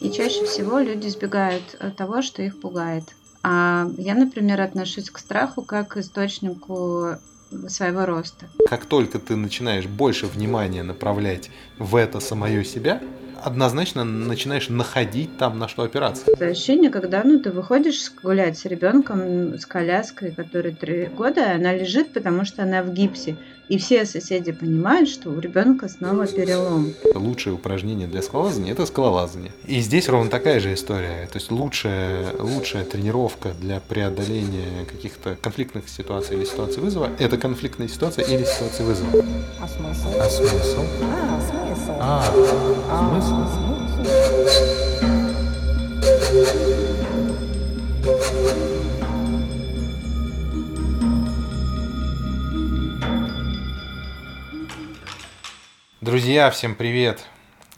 И чаще всего люди избегают того, что их пугает. А я, например, отношусь к страху как к источнику своего роста. Как только ты начинаешь больше внимания направлять в это самое себя, однозначно начинаешь находить там, на что опираться. Это ощущение, когда ну, ты выходишь гулять с ребенком, с коляской, которой три года, она лежит, потому что она в гипсе. И все соседи понимают, что у ребенка снова перелом. Лучшее упражнение для скалолазания – это скалолазание. И здесь ровно такая же история. То есть лучшая, лучшая тренировка для преодоления каких-то конфликтных ситуаций или ситуаций вызова – это конфликтная ситуация или ситуация вызова. А смысл? А смысл? А, смысл. А, А, смысл? Друзья, всем привет!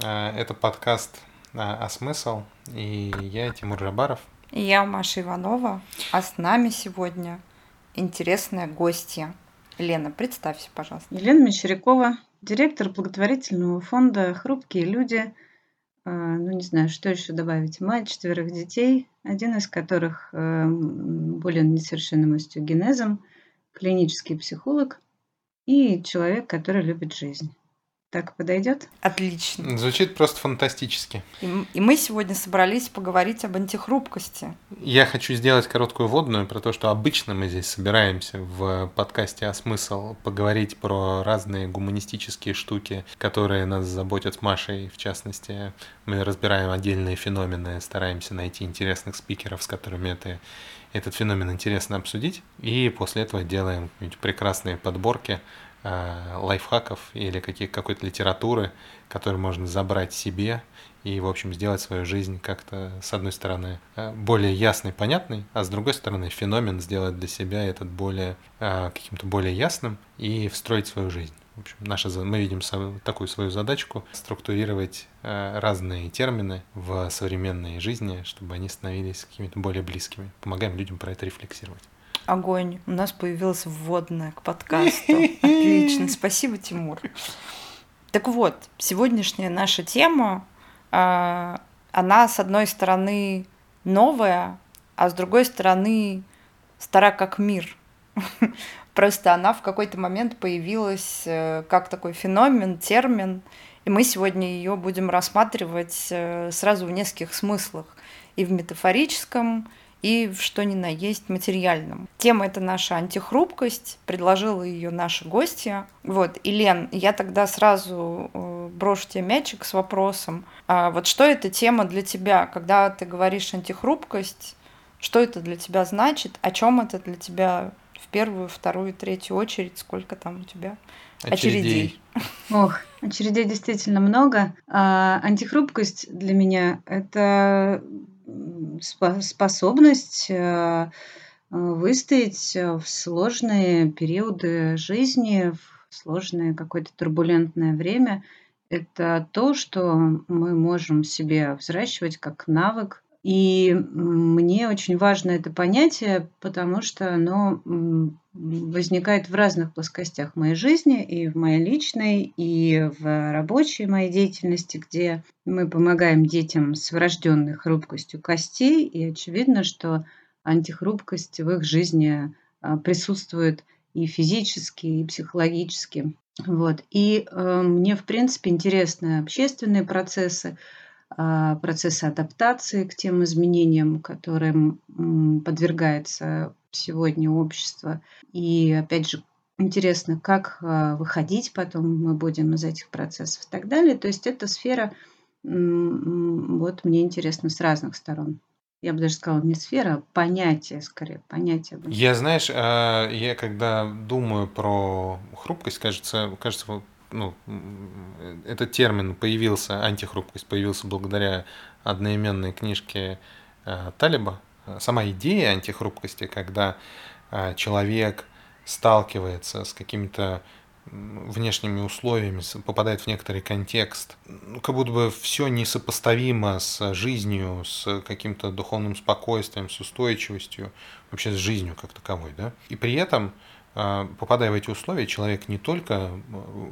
Э, Это подкаст э, «А смысл?» и я Тимур Жабаров. И Я Маша Иванова, а с нами сегодня интересная гостья. Лена, представься, пожалуйста. Елена Мещерякова, директор благотворительного фонда «Хрупкие люди». А, Ну, не знаю, что еще добавить. Мать четверых детей, один из которых э, болен несовершенным остеогенезом, клинический психолог и человек, который любит жизнь. Так подойдет? Отлично. Звучит просто фантастически. И, и мы сегодня собрались поговорить об антихрупкости. Я хочу сделать короткую вводную про то, что обычно мы здесь собираемся в подкасте «А смысл» поговорить про разные гуманистические штуки, которые нас заботят с Машей. В частности, мы разбираем отдельные феномены, стараемся найти интересных спикеров, с которыми это, этот феномен интересно обсудить. И после этого делаем какие-нибудь прекрасные подборки лайфхаков или каких, какой-то литературы, которую можно забрать себе и, в общем, сделать свою жизнь как-то, с одной стороны, э, более ясной, понятной, а с другой стороны, феномен сделать для себя этот более, э, каким-то более ясным и встроить свою жизнь. В общем, наша, мы видим такую свою задачку структурировать э, разные термины в современной жизни, чтобы они становились какими-то более близкими. Помогаем людям про это рефлексировать. Огонь. У нас появилась вводная к подкасту. Отлично. Спасибо, Тимур. Так вот, сегодняшняя наша тема, а, она, с одной стороны, новая, а с другой стороны, стара как мир. Просто она в какой-то момент появилась э, как такой феномен, термин, и мы сегодня ее будем рассматривать э, сразу в нескольких смыслах. И в метафорическом, и в что ни на есть материальном. Тема это наша антихрупкость, предложила ее наша гостья. Вот, и Лен, я тогда сразу э, брошу тебе мячик с вопросом. А вот что эта тема для тебя, когда ты говоришь антихрупкость, что это для тебя значит, о чем это для тебя в первую, вторую, третью очередь, сколько там у тебя очередей? Ох, очередей действительно много. А, антихрупкость для меня – это способность э, выстоять э, в сложные периоды жизни, в сложное какое-то турбулентное время. Это то, что мы можем себе взращивать как навык. И мне очень важно это понятие, потому что оно возникает в разных плоскостях моей жизни, и в моей личной, и в рабочей моей деятельности, где мы помогаем детям с врожденной хрупкостью костей, и очевидно, что антихрупкость в их жизни а, присутствует и физически, и психологически. Вот. И э, мне, в принципе, интересны общественные процессы, а, процессы адаптации к тем изменениям, которым подвергается сегодня общество. И, опять же, интересно, как а, выходить потом мы будем из этих процессов и так далее. То есть эта сфера, вот мне интересно с разных сторон. Я бы даже сказала, не сфера, а понятие, скорее, понятие. Я, знаешь, а, я когда думаю про хрупкость, кажется, кажется, ну, этот термин появился, антихрупкость появился благодаря одноименной книжке а, Талиба. Сама идея антихрупкости, когда а, человек сталкивается с какими-то внешними условиями, попадает в некоторый контекст, ну, как будто бы все несопоставимо с жизнью, с каким-то духовным спокойствием, с устойчивостью, вообще с жизнью как таковой, да. И при этом попадая в эти условия, человек не только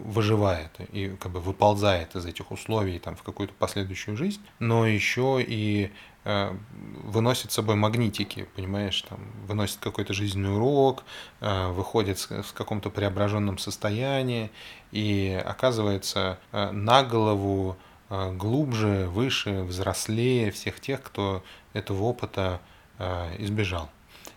выживает и как бы выползает из этих условий там, в какую-то последующую жизнь, но еще и а, выносит с собой магнитики, понимаешь, там, выносит какой-то жизненный урок, а, выходит в каком-то преображенном состоянии и оказывается на голову глубже, выше, взрослее всех тех, кто этого опыта избежал.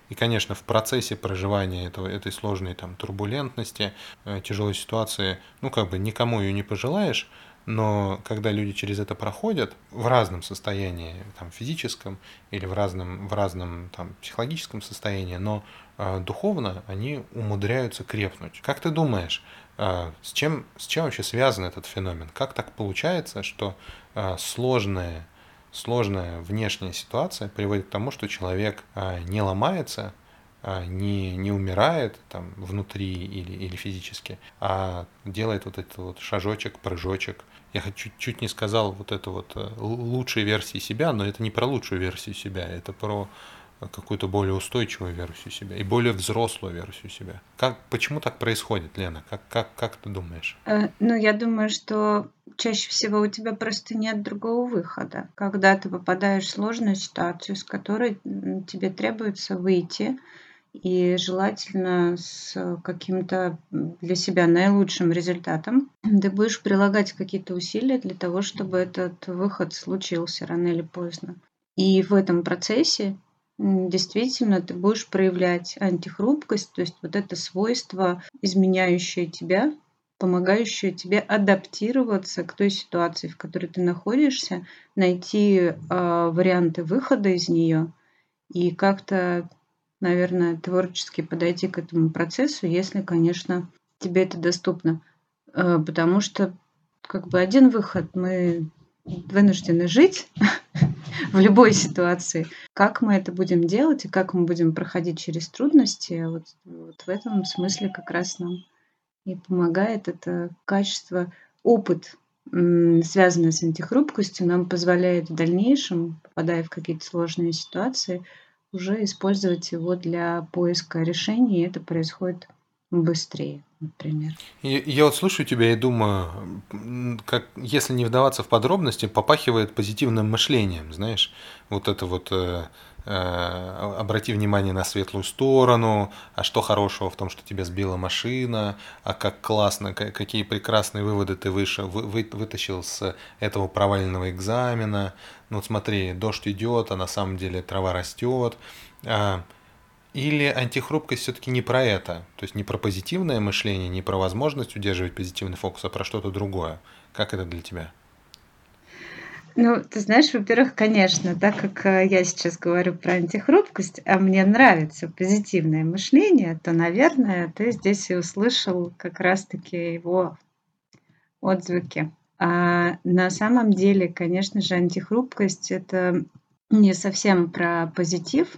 И, конечно, в процессе проживания этого, этой сложной там, турбулентности, э, тяжелой ситуации, ну, как бы никому ее не пожелаешь, но когда люди через это проходят в разном состоянии, там, физическом или в разном, в разном там, психологическом состоянии, но э, духовно они умудряются крепнуть. Как ты думаешь, э, с, чем, с чем вообще связан этот феномен? Как так получается, что э, сложное сложная внешняя ситуация приводит к тому, что человек а, не ломается, а, не, не умирает там внутри или, или физически, а делает вот этот вот шажочек, прыжочек. Я чуть, чуть не сказал вот это вот э, лучшей версии себя, но это не про лучшую версию себя, это про какую-то более устойчивую версию себя и более взрослую версию себя. Как, почему так происходит, Лена? Как, как, как ты думаешь? Э, ну, я думаю, что чаще всего у тебя просто нет другого выхода. Когда ты попадаешь в сложную ситуацию, с которой тебе требуется выйти, и желательно с каким-то для себя наилучшим результатом, ты будешь прилагать какие-то усилия для того, чтобы этот выход случился рано или поздно. И в этом процессе действительно ты будешь проявлять антихрупкость, то есть вот это свойство, изменяющее тебя, помогающее тебе адаптироваться к той ситуации, в которой ты находишься, найти э, варианты выхода из нее и как-то, наверное, творчески подойти к этому процессу, если, конечно, тебе это доступно. Э, потому что как бы один выход мы вынуждены жить в любой ситуации. Как мы это будем делать и как мы будем проходить через трудности, вот, вот в этом смысле как раз нам и помогает это качество, опыт, связанный с антихрупкостью, нам позволяет в дальнейшем, попадая в какие-то сложные ситуации, уже использовать его для поиска решений, и это происходит быстрее, например. Я, я вот слушаю тебя и думаю, как, если не вдаваться в подробности, попахивает позитивным мышлением, знаешь, вот это вот э, обрати внимание на светлую сторону, а что хорошего в том, что тебя сбила машина, а как классно, какие прекрасные выводы ты выше, вы, вы, вытащил с этого провального экзамена, ну смотри, дождь идет, а на самом деле трава растет, а, или антихрупкость все-таки не про это? То есть не про позитивное мышление, не про возможность удерживать позитивный фокус, а про что-то другое. Как это для тебя? Ну, ты знаешь, во-первых, конечно, так как э, я сейчас говорю про антихрупкость, а мне нравится позитивное мышление, то, наверное, ты здесь и услышал как раз-таки его отзвуки. А на самом деле, конечно же, антихрупкость это не совсем про позитив,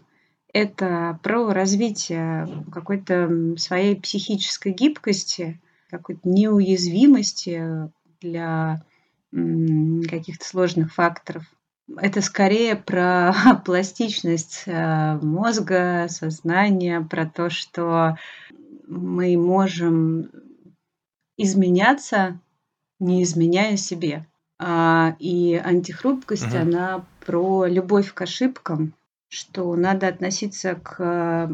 это про развитие какой-то своей психической гибкости, какой-то неуязвимости для каких-то сложных факторов. Это скорее про пластичность э, мозга, сознания, про то, что мы можем изменяться, не изменяя себе. А, и антихрупкость, угу. она про любовь к ошибкам, что надо относиться к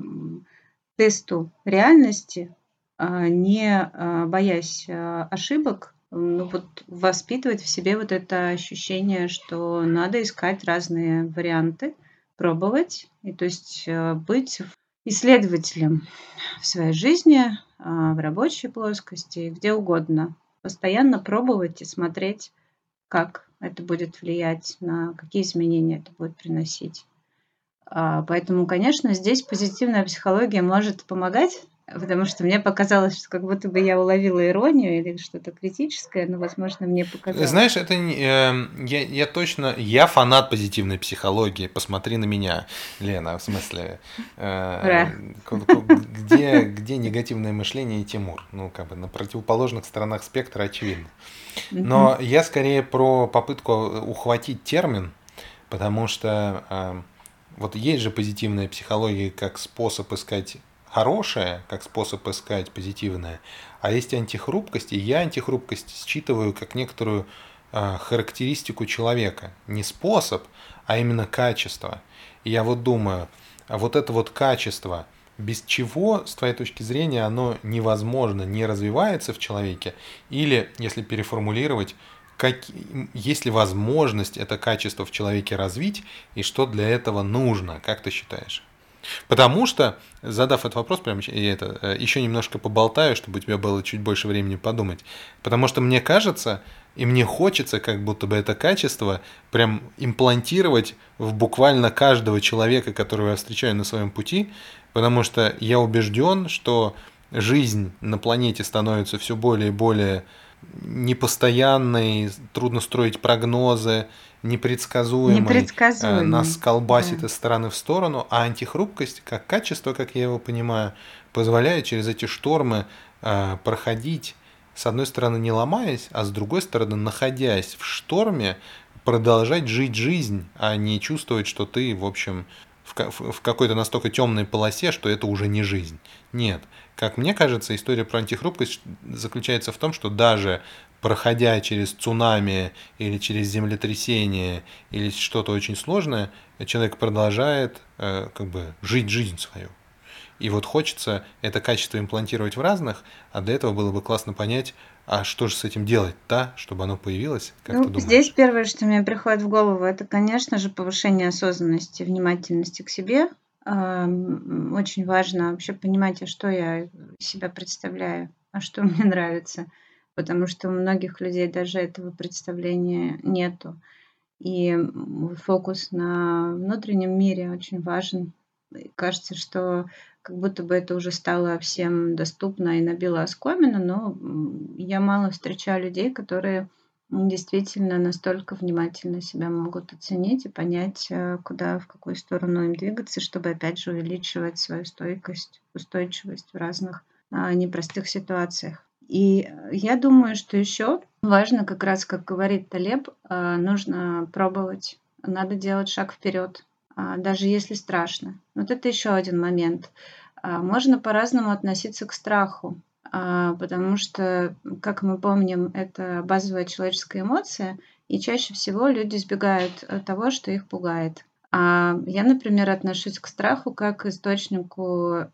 тесту реальности, а не а, боясь а, ошибок, ну вот воспитывать в себе вот это ощущение, что надо искать разные варианты, пробовать, и то есть быть исследователем в своей жизни, в рабочей плоскости, где угодно. Постоянно пробовать и смотреть, как это будет влиять, на какие изменения это будет приносить. А, поэтому, конечно, здесь позитивная психология может помогать, потому что мне показалось, что как будто бы я уловила иронию или что-то критическое, но, возможно, мне показалось. Знаешь, это не, э, я, я точно, я фанат позитивной психологии. Посмотри на меня, Лена, в смысле, э, где, где негативное мышление и Тимур? Ну, как бы на противоположных сторонах спектра очевидно. Но я скорее про попытку ухватить термин, потому что э, вот есть же позитивная психология как способ искать хорошее, как способ искать позитивное, а есть антихрупкость, и я антихрупкость считываю как некоторую э, характеристику человека. Не способ, а именно качество. И я вот думаю, а вот это вот качество, без чего, с твоей точки зрения, оно невозможно, не развивается в человеке, или, если переформулировать, как, есть ли возможность это качество в человеке развить, и что для этого нужно, как ты считаешь? Потому что, задав этот вопрос, прям я это, э, еще немножко поболтаю, чтобы у тебя было чуть больше времени подумать. Потому что мне кажется, и мне хочется как будто бы это качество прям имплантировать в буквально каждого человека, которого я встречаю на своем пути, потому что я убежден, что жизнь на планете становится все более и более непостоянной, трудно строить прогнозы, непредсказуемой, непредсказуемой. Э, нас колбасит да. из стороны в сторону, а антихрупкость, как качество, как я его понимаю, позволяет через эти штормы э, проходить, с одной стороны, не ломаясь, а с другой стороны, находясь в шторме, продолжать жить жизнь, а не чувствовать, что ты, в общем, в какой-то настолько темной полосе, что это уже не жизнь. Нет. Как мне кажется, история про антихрупкость заключается в том, что даже проходя через цунами или через землетрясение или что-то очень сложное, человек продолжает э, как бы жить жизнь свою. И вот хочется это качество имплантировать в разных, а для этого было бы классно понять, а что же с этим делать, да, чтобы оно появилось? Как ну, здесь первое, что мне приходит в голову, это, конечно же, повышение осознанности, внимательности к себе. Очень важно вообще понимать, а что я себя представляю, а что мне нравится, потому что у многих людей даже этого представления нету. И фокус на внутреннем мире очень важен. И кажется, что как будто бы это уже стало всем доступно и набило оскомину, но я мало встречаю людей, которые действительно настолько внимательно себя могут оценить и понять, э, куда, в какую сторону им двигаться, чтобы опять же увеличивать свою стойкость, устойчивость в разных а, непростых ситуациях. И я думаю, что еще важно, как раз как говорит Талеб, э, нужно пробовать, надо делать шаг вперед, а, даже если страшно. Вот это еще один момент. А, можно по-разному относиться к страху, а, потому что, как мы помним, это базовая человеческая эмоция, и чаще всего люди избегают э, того, что их пугает. Я, например, отношусь к страху как к источнику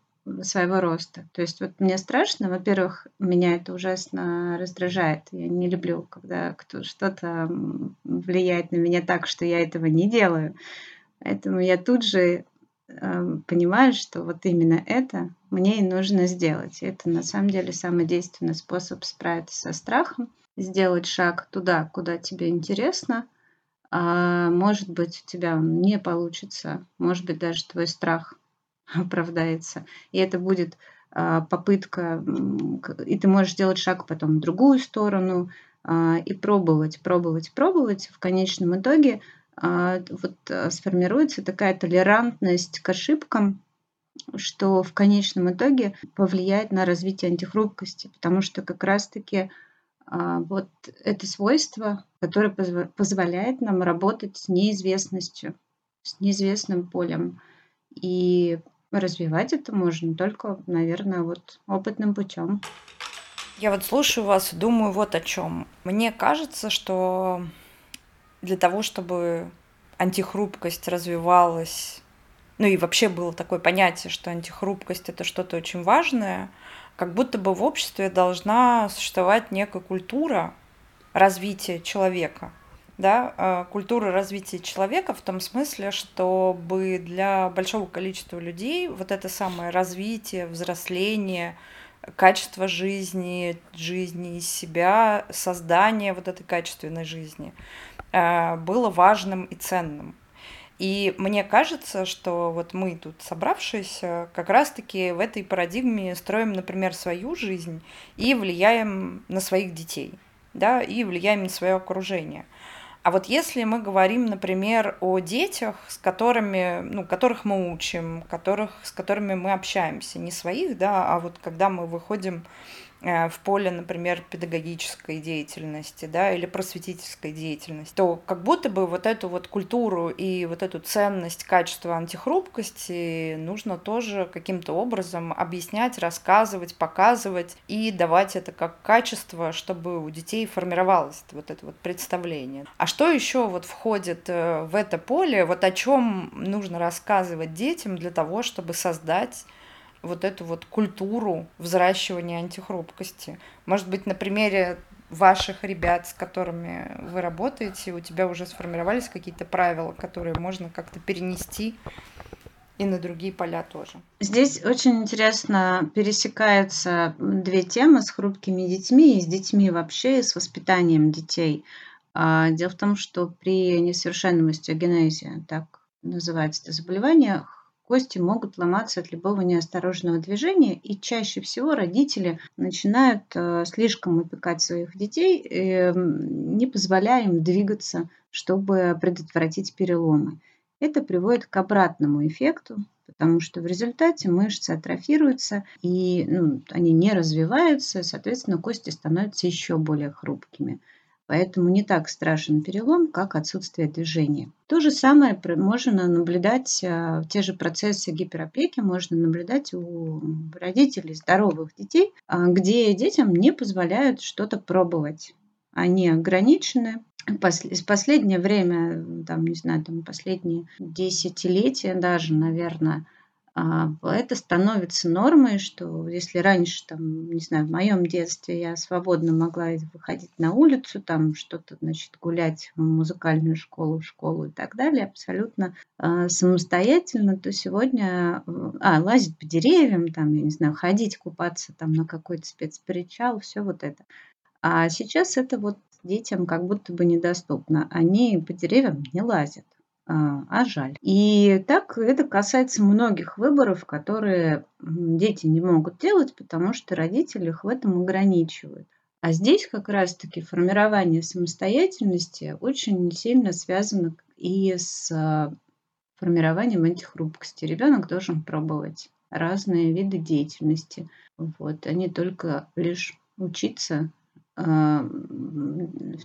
своего роста. То есть вот мне страшно, во-первых, меня это ужасно раздражает. Я не люблю, когда кто что-то влияет на меня так, что я этого не делаю. Поэтому я тут же э, понимаю, что вот именно это мне и нужно сделать. И это на самом деле самый действенный способ справиться со страхом, сделать шаг туда, куда тебе интересно. А может быть, у тебя не получится, может быть, даже твой страх оправдается. И это будет а, попытка, и ты можешь сделать шаг потом в другую сторону а, и пробовать, пробовать, пробовать. В конечном итоге а, вот сформируется такая толерантность к ошибкам, что в конечном итоге повлияет на развитие антихрупкости, потому что как раз-таки вот это свойство, которое позволяет нам работать с неизвестностью, с неизвестным полем. И развивать это можно только, наверное, вот опытным путем. Я вот слушаю вас и думаю вот о чем. Мне кажется, что для того, чтобы антихрупкость развивалась, ну и вообще было такое понятие, что антихрупкость это что-то очень важное, как будто бы в обществе должна существовать некая культура развития человека. Да, а, культура развития человека в том смысле, чтобы для большого количества людей вот это самое развитие, взросление, качество жизни, жизни из себя, создание вот этой качественной жизни – Э, было важным и ценным. И мне кажется, что вот мы тут собравшиеся как раз-таки в этой парадигме строим, например, свою жизнь и влияем на своих детей, да, и влияем на свое окружение. А вот если мы говорим, например, о детях, с которыми, ну, которых мы учим, которых, с которыми мы общаемся, не своих, да, а вот когда мы выходим в поле, например, педагогической деятельности, да, или просветительской деятельности, то как будто бы вот эту вот культуру и вот эту ценность, качество антихрупкости нужно тоже каким-то образом объяснять, рассказывать, показывать и давать это как качество, чтобы у детей формировалось вот это вот представление. А что еще вот входит э, в это поле, вот о чем нужно рассказывать детям для того, чтобы создать вот эту вот культуру взращивания антихрупкости. Может быть, на примере ваших ребят, с которыми вы работаете, у тебя уже сформировались какие-то правила, которые можно как-то перенести и на другие поля тоже. Здесь очень интересно пересекаются две темы с хрупкими детьми и с детьми вообще, и с воспитанием детей. А, дело в том, что при несовершенном остеогенезе, так называется это заболевание, Кости могут ломаться от любого неосторожного движения, и чаще всего родители начинают э, слишком опекать своих детей, эм, не позволяя им двигаться, чтобы предотвратить переломы. Это приводит к обратному эффекту, потому что в результате мышцы атрофируются, и ну, они не развиваются, соответственно, кости становятся еще более хрупкими. Поэтому не так страшен перелом, как отсутствие движения. То же самое можно наблюдать, а, те же процессы гиперопеки можно наблюдать у родителей здоровых детей, а, где детям не позволяют что-то пробовать. Они ограничены, в последнее время, там, не знаю, там последние десятилетия даже, наверное, это становится нормой, что если раньше, там, не знаю, в моем детстве я свободно могла выходить на улицу, там что-то, значит, гулять в музыкальную школу, в школу и так далее, абсолютно э, самостоятельно, то сегодня, а, лазить по деревьям, там, я не знаю, ходить купаться там на какой-то спецпричал, все вот это. А сейчас это вот детям как будто бы недоступно. Они по деревьям не лазят. А, а жаль. И так это касается многих выборов, которые дети не могут делать, потому что родители их в этом ограничивают. А здесь как раз-таки формирование самостоятельности очень сильно связано и с а, формированием антихрупкости. Ребенок должен пробовать разные виды деятельности. Вот, а не только лишь учиться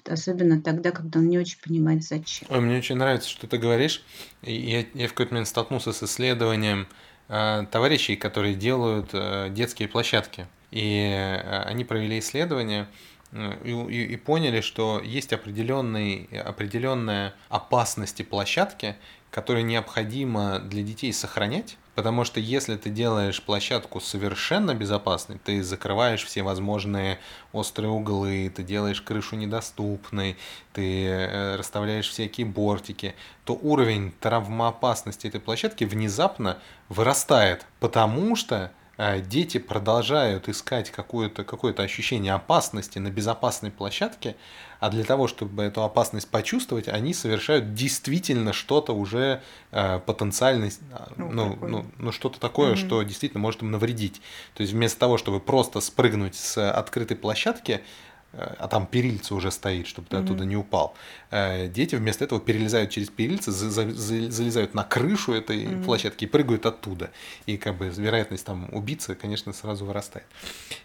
особенно тогда, когда он не очень понимает, зачем. Ой, мне очень нравится, что ты говоришь. Я, я в какой-то момент столкнулся с исследованием э, товарищей, которые делают э, детские площадки. И э, они провели исследование и, и, и поняли, что есть определенный, определенная опасности площадки, которые необходимо для детей сохранять, Потому что если ты делаешь площадку совершенно безопасной, ты закрываешь все возможные острые углы, ты делаешь крышу недоступной, ты э, расставляешь всякие бортики, то уровень травмоопасности этой площадки внезапно вырастает, потому что дети продолжают искать какое-то какое ощущение опасности на безопасной площадке, а для того, чтобы эту опасность почувствовать, они совершают действительно что-то уже э, потенциально, а, ну, ну, ну, ну что-то такое, mm-hmm. что действительно может им навредить. То есть вместо того, чтобы просто спрыгнуть с открытой площадки, а там перильца уже стоит, чтобы ты mm-hmm. оттуда не упал. Э, дети вместо этого перелезают через перильца, залезают на крышу этой mm-hmm. площадки и прыгают оттуда. И как бы вероятность там убиться, конечно, сразу вырастает.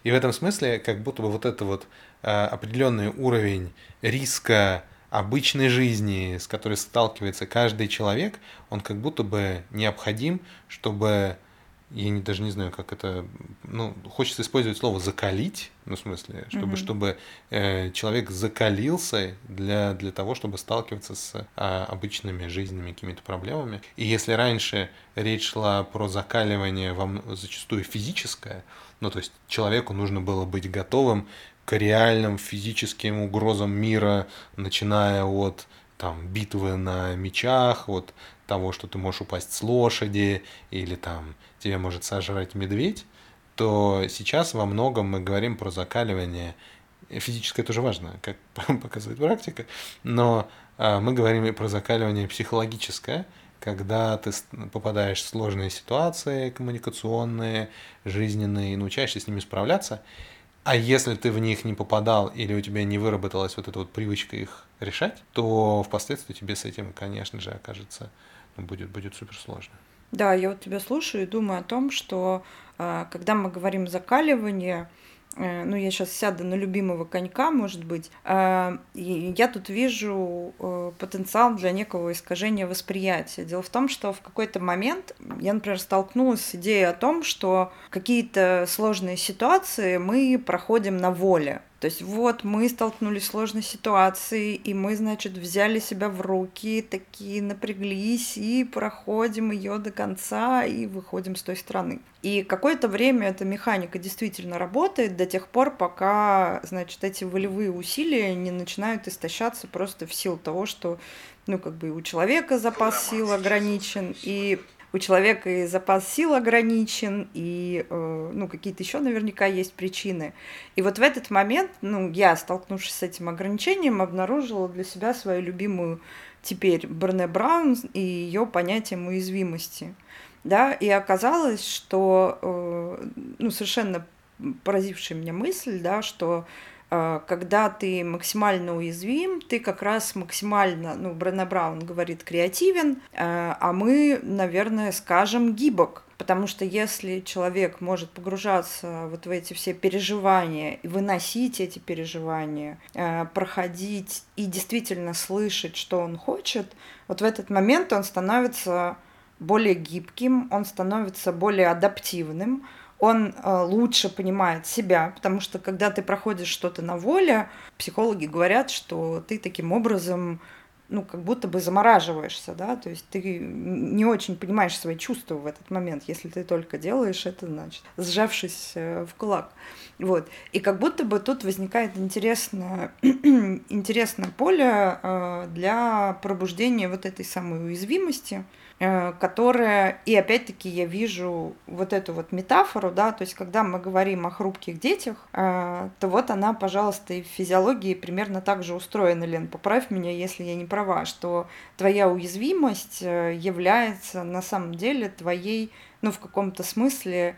И в этом смысле как будто бы вот это вот э, определенный уровень риска обычной жизни, с которой сталкивается каждый человек, он как будто бы необходим, чтобы я не, даже не знаю, как это, ну, хочется использовать слово закалить, ну, в смысле, чтобы, mm-hmm. чтобы э, человек закалился для, для того, чтобы сталкиваться с э, обычными жизненными какими-то проблемами. И если раньше речь шла про закаливание вам зачастую физическое, ну, то есть человеку нужно было быть готовым к реальным физическим угрозам мира, начиная от там битвы на мечах, от того, что ты можешь упасть с лошади или там тебя может сожрать медведь, то сейчас во многом мы говорим про закаливание. Физическое тоже важно, как показывает практика, но а, мы говорим и про закаливание психологическое, когда ты попадаешь в сложные ситуации коммуникационные, жизненные, и научаешься с ними справляться. А если ты в них не попадал или у тебя не выработалась вот эта вот привычка их решать, то впоследствии тебе с этим, конечно же, окажется, ну, будет, будет супер сложно. Да, я вот тебя слушаю и думаю о том, что а, когда мы говорим закаливание, Э, ну, я сейчас сяду на любимого конька, может быть, э, я тут вижу э, потенциал для некого искажения восприятия. Дело в том, что в какой-то момент я, например, столкнулась с идеей о том, что какие-то сложные ситуации мы проходим на воле. То есть вот мы столкнулись с сложной ситуацией, и мы, значит, взяли себя в руки, такие напряглись, и проходим ее до конца, и выходим с той стороны. И какое-то время эта механика действительно работает до тех пор, пока, значит, эти волевые усилия не начинают истощаться просто в силу того, что, ну, как бы у человека запас сил ограничен, и у человека и запас сил ограничен, и э, ну, какие-то еще наверняка есть причины. И вот в этот момент, ну, я, столкнувшись с этим ограничением, обнаружила для себя свою любимую теперь Брене Браун и ее понятием уязвимости. Да, и оказалось, что э, ну, совершенно поразившая меня мысль, да, что когда ты максимально уязвим, ты как раз максимально, ну, Брэна Браун говорит, креативен, а, а мы, наверное, скажем гибок. Потому что если человек может погружаться вот в эти все переживания и выносить эти переживания, а, проходить и действительно слышать, что он хочет, вот в этот момент он становится более гибким, он становится более адаптивным, он э, лучше понимает себя, потому что когда ты проходишь что-то на воле, психологи говорят, что ты таким образом ну, как будто бы замораживаешься, да, то есть ты не очень понимаешь свои чувства в этот момент, если ты только делаешь это, значит, сжавшись э, в кулак. Вот. И как будто бы тут возникает интересное, интересное поле э, для пробуждения вот этой самой уязвимости, которая, и опять-таки я вижу вот эту вот метафору, да, то есть когда мы говорим о хрупких детях, э, то вот она, пожалуйста, и в физиологии примерно так же устроена, Лен, поправь меня, если я не права, что твоя уязвимость э, является на самом деле твоей, ну, в каком-то смысле,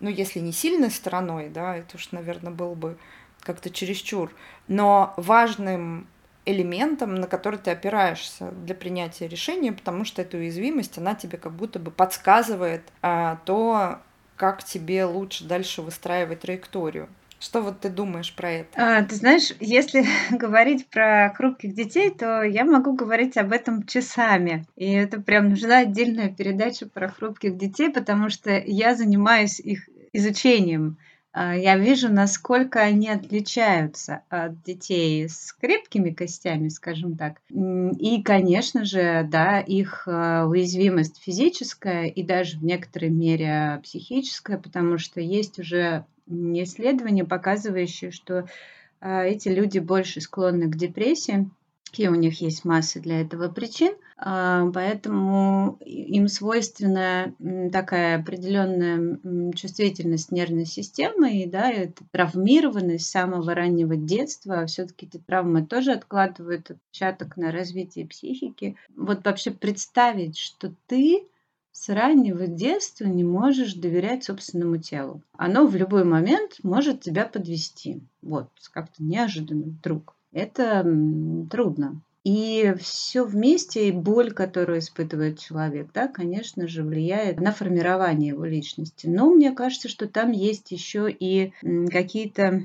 ну, если не сильной стороной, да, это уж, наверное, был бы как-то чересчур, но важным элементом, на который ты опираешься для принятия решения, потому что эта уязвимость, она тебе как будто бы подсказывает а, то, как тебе лучше дальше выстраивать траекторию. Что вот ты думаешь про это? А, ты знаешь, если говорить про хрупких детей, то я могу говорить об этом часами. И это прям нужна отдельная передача про хрупких детей, потому что я занимаюсь их изучением. А, я вижу, насколько они отличаются от детей с крепкими костями, скажем так. И, конечно же, да, их а, уязвимость физическая и даже в некоторой мере психическая, потому что есть уже исследования, показывающие, что а, эти люди больше склонны к депрессии, и у них есть масса для этого причин, а, поэтому им свойственна такая определенная чувствительность нервной системы, и да, это травмированность с самого раннего детства. Все-таки эти травмы тоже откладывают отпечаток на развитие психики. Вот вообще представить, что ты с раннего детства не можешь доверять собственному телу. Оно в любой момент может тебя подвести. Вот, как-то неожиданно вдруг это трудно. И все вместе, и боль, которую испытывает человек, да, конечно же, влияет на формирование его личности. Но мне кажется, что там есть еще и какие-то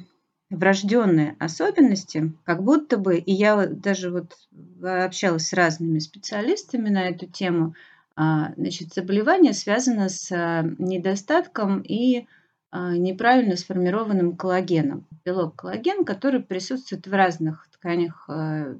врожденные особенности, как будто бы, и я даже вот общалась с разными специалистами на эту тему, а, значит, заболевание связано с а, недостатком и неправильно сформированным коллагеном. Белок коллаген, который присутствует в разных тканях а,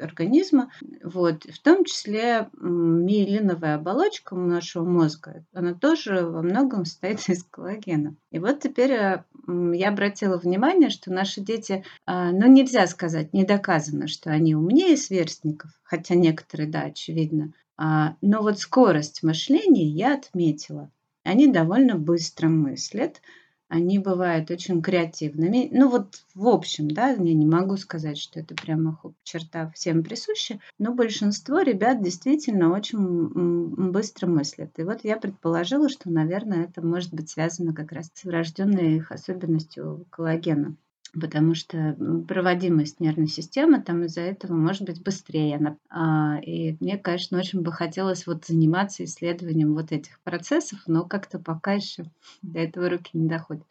организма, вот, в том числе миелиновая оболочка нашего мозга, она тоже во многом состоит из коллагена. И вот теперь а, я обратила внимание, что наши дети, ну нельзя сказать, не доказано, что они умнее сверстников, хотя некоторые, да, очевидно, но вот скорость мышления я отметила – они довольно быстро мыслят, они бывают очень креативными. Ну вот в общем, да, я не могу сказать, что это прямо черта всем присуща, но большинство ребят действительно очень быстро мыслят. И вот я предположила, что, наверное, это может быть связано как раз с врожденной их особенностью коллагена потому что проводимость нервной системы там из-за этого может быть быстрее. А, и мне, конечно, очень бы хотелось вот заниматься исследованием вот этих процессов, но как-то пока еще до этого руки не доходят.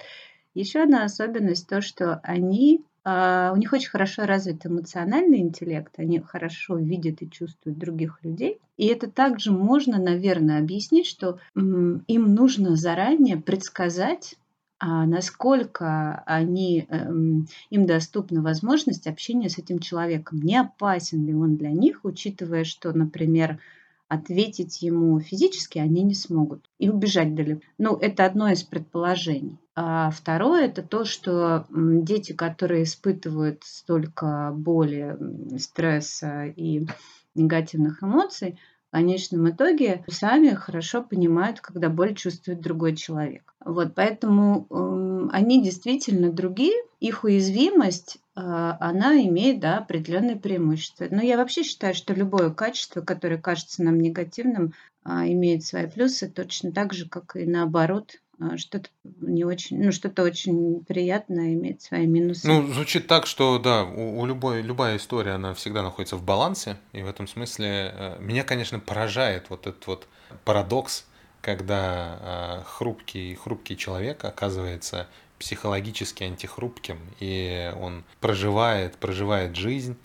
Еще одна особенность то, что они а, у них очень хорошо развит эмоциональный интеллект, они хорошо видят и чувствуют других людей. И это также можно, наверное, объяснить, что им нужно заранее предсказать, насколько они, эм, им доступна возможность общения с этим человеком. Не опасен ли он для них, учитывая, что, например, ответить ему физически они не смогут и убежать далеко. Ну, это одно из предположений. А второе – это то, что дети, которые испытывают столько боли, стресса и негативных эмоций, в конечном итоге сами хорошо понимают, когда боль чувствует другой человек. Вот, поэтому э, они действительно другие, их уязвимость, э, она имеет да, определенные преимущества. Но я вообще считаю, что любое качество, которое кажется нам негативным, э, имеет свои плюсы, точно так же, как и наоборот, а, что-то не очень, ну, что-то очень приятное имеет свои минусы. Ну, звучит так, что да, у, у любой, любая история, она всегда находится в балансе, и в этом смысле э, меня, конечно, поражает вот этот вот парадокс, когда э, хрупкий, хрупкий человек оказывается психологически антихрупким, и он проживает, проживает жизнь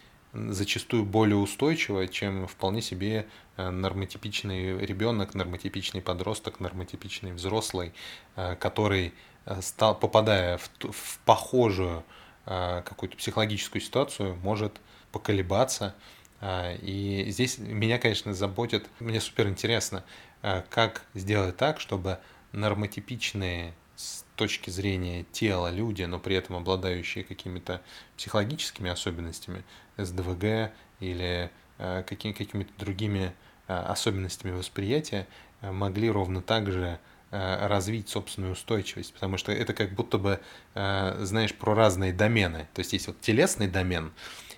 зачастую более устойчиво, чем вполне себе Э, нормотипичный ребенок, нормотипичный подросток, нормотипичный взрослый, э, который, э, стал, попадая в, в похожую какую-то психологическую ситуацию, может поколебаться. И здесь меня, конечно, заботит, мне супер интересно, как сделать так, чтобы нормотипичные точки зрения тела люди, но при этом обладающие какими-то психологическими особенностями, СДВГ или какими-то другими Э, особенностями восприятия э, могли ровно так же э, развить собственную устойчивость, потому что это как будто бы, знаешь, про разные домены. То есть есть вот телесный домен,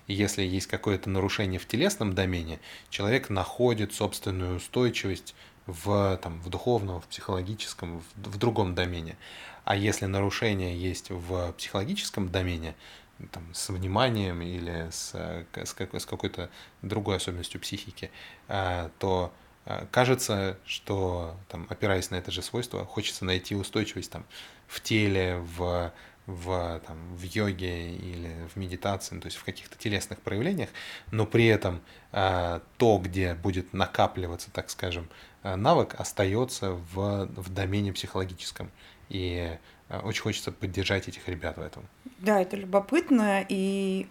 и если есть какое-то нарушение в телесном домене, человек находит собственную устойчивость в, там, в духовном, в психологическом, в, в другом домене. А если нарушение есть в психологическом домене, там, с вниманием или с, э, с, с какой-то другой особенностью психики, э, то э, кажется, что там, опираясь на это же свойство, хочется найти устойчивость там, в теле, в, в, там, в йоге или в медитации, ну, то есть в каких-то телесных проявлениях, но при этом то, где будет накапливаться, так скажем, навык, остается в, в домене психологическом. И очень хочется поддержать этих ребят в этом. Да, это любопытно, и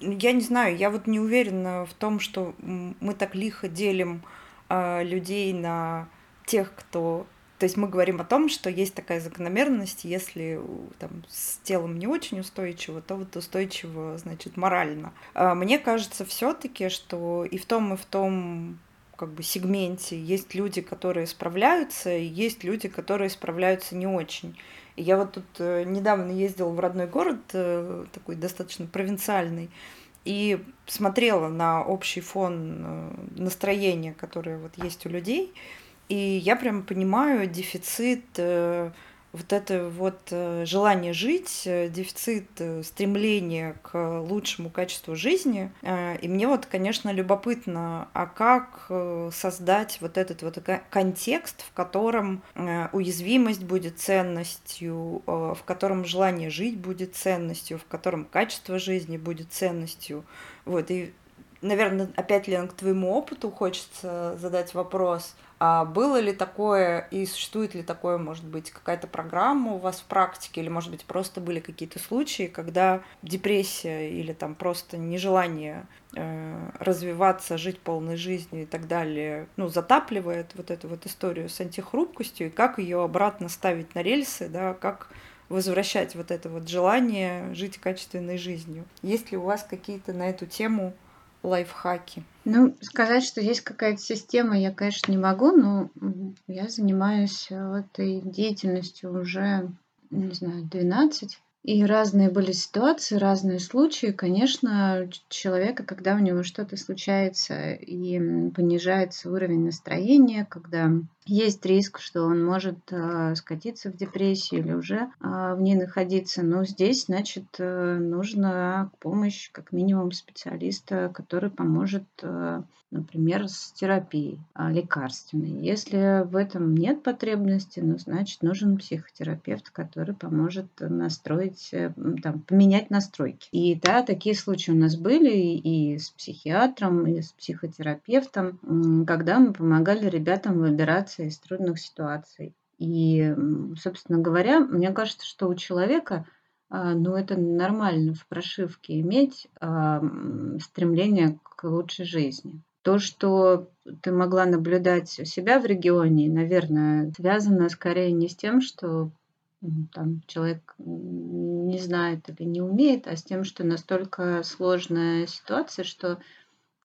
я не знаю, я вот не уверена в том, что мы так лихо делим э, людей на тех, кто... То есть мы говорим о том, что есть такая закономерность, если там, с телом не очень устойчиво, то вот устойчиво, значит, морально. А мне кажется все таки что и в том, и в том как бы сегменте есть люди, которые справляются, и есть люди, которые справляются не очень. Я вот тут э, недавно ездила в родной город, э, такой достаточно провинциальный, и смотрела на общий фон э, настроения, которое вот есть у людей, и я прямо понимаю дефицит вот это вот э, желание жить, э, дефицит э, стремления к лучшему качеству жизни. И мне вот, конечно, любопытно, а как создать вот этот вот контекст, в котором уязвимость будет ценностью, в котором желание жить будет ценностью, в котором качество жизни будет ценностью. Вот, и наверное, опять, Лен, к твоему опыту хочется задать вопрос. А было ли такое и существует ли такое, может быть, какая-то программа у вас в практике, или, может быть, просто были какие-то случаи, когда депрессия или там просто нежелание э, развиваться, жить полной жизнью и так далее, ну, затапливает вот эту вот историю с антихрупкостью, и как ее обратно ставить на рельсы, да, как возвращать вот это вот желание жить качественной жизнью. Есть ли у вас какие-то на эту тему лайфхаки? Ну, сказать, что есть какая-то система, я, конечно, не могу, но я занимаюсь э, этой деятельностью уже, не знаю, 12. И разные были ситуации, разные случаи. Конечно, человека, когда у него что-то случается и понижается уровень настроения, когда есть риск, что он может э, скатиться в депрессию или уже э, в ней находиться. Но здесь, значит, э, нужна помощь как минимум специалиста, который поможет, например, с терапией лекарственной. Если в этом нет потребности, ну, значит, нужен психотерапевт, который поможет настроить, там, поменять настройки. И да, такие случаи у нас были и с психиатром, и с психотерапевтом, когда мы помогали ребятам выбираться из трудных ситуаций. И, собственно говоря, мне кажется, что у человека, а, ну, это нормально в прошивке иметь а, стремление к лучшей жизни. То, что ты могла наблюдать у себя в регионе, наверное, связано скорее не с тем, что там человек не знает или не умеет, а с тем, что настолько сложная ситуация, что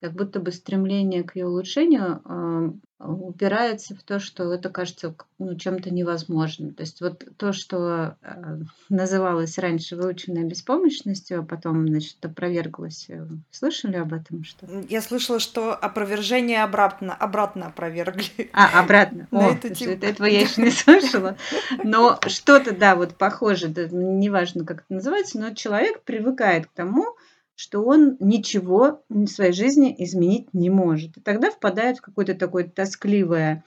как будто бы стремление к ее улучшению э, упирается в то, что это кажется ну, чем-то невозможным. То есть вот то, что э, называлось раньше выученной беспомощностью, а потом, значит, опроверглось. Э, слышали об этом? Что? Я слышала, что опровержение обратно, обратно опровергли. А, обратно. О, эту тему. Этого я еще не слышала. Но что-то, да, вот похоже, неважно, как это называется, но человек привыкает к тому, что он ничего в своей жизни изменить не может. И тогда впадает в какое-то такое тоскливое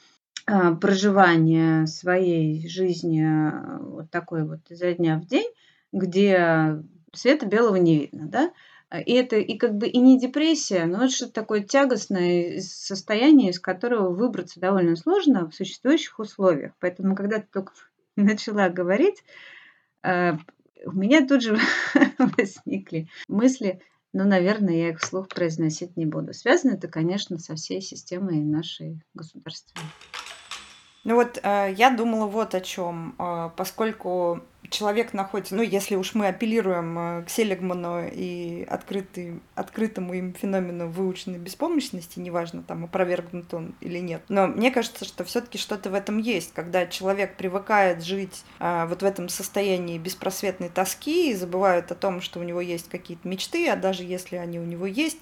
а, проживание своей жизни а, вот такой вот изо дня в день, где света белого не видно, да, и это и как бы и не депрессия, но это что-то такое тягостное состояние, из которого выбраться довольно сложно в существующих условиях. Поэтому, когда ты только начала говорить, а, у меня тут же возникли мысли, но, наверное, я их вслух произносить не буду. Связано это, конечно, со всей системой нашей государственной. Ну вот э, я думала вот о чем, э, поскольку человек находится, ну если уж мы апеллируем э, к Селигману и открытый, открытому им феномену выученной беспомощности, неважно там опровергнут он или нет, но мне кажется, что все-таки что-то в этом есть, когда человек привыкает жить э, вот в этом состоянии беспросветной тоски и забывает о том, что у него есть какие-то мечты, а даже если они у него есть,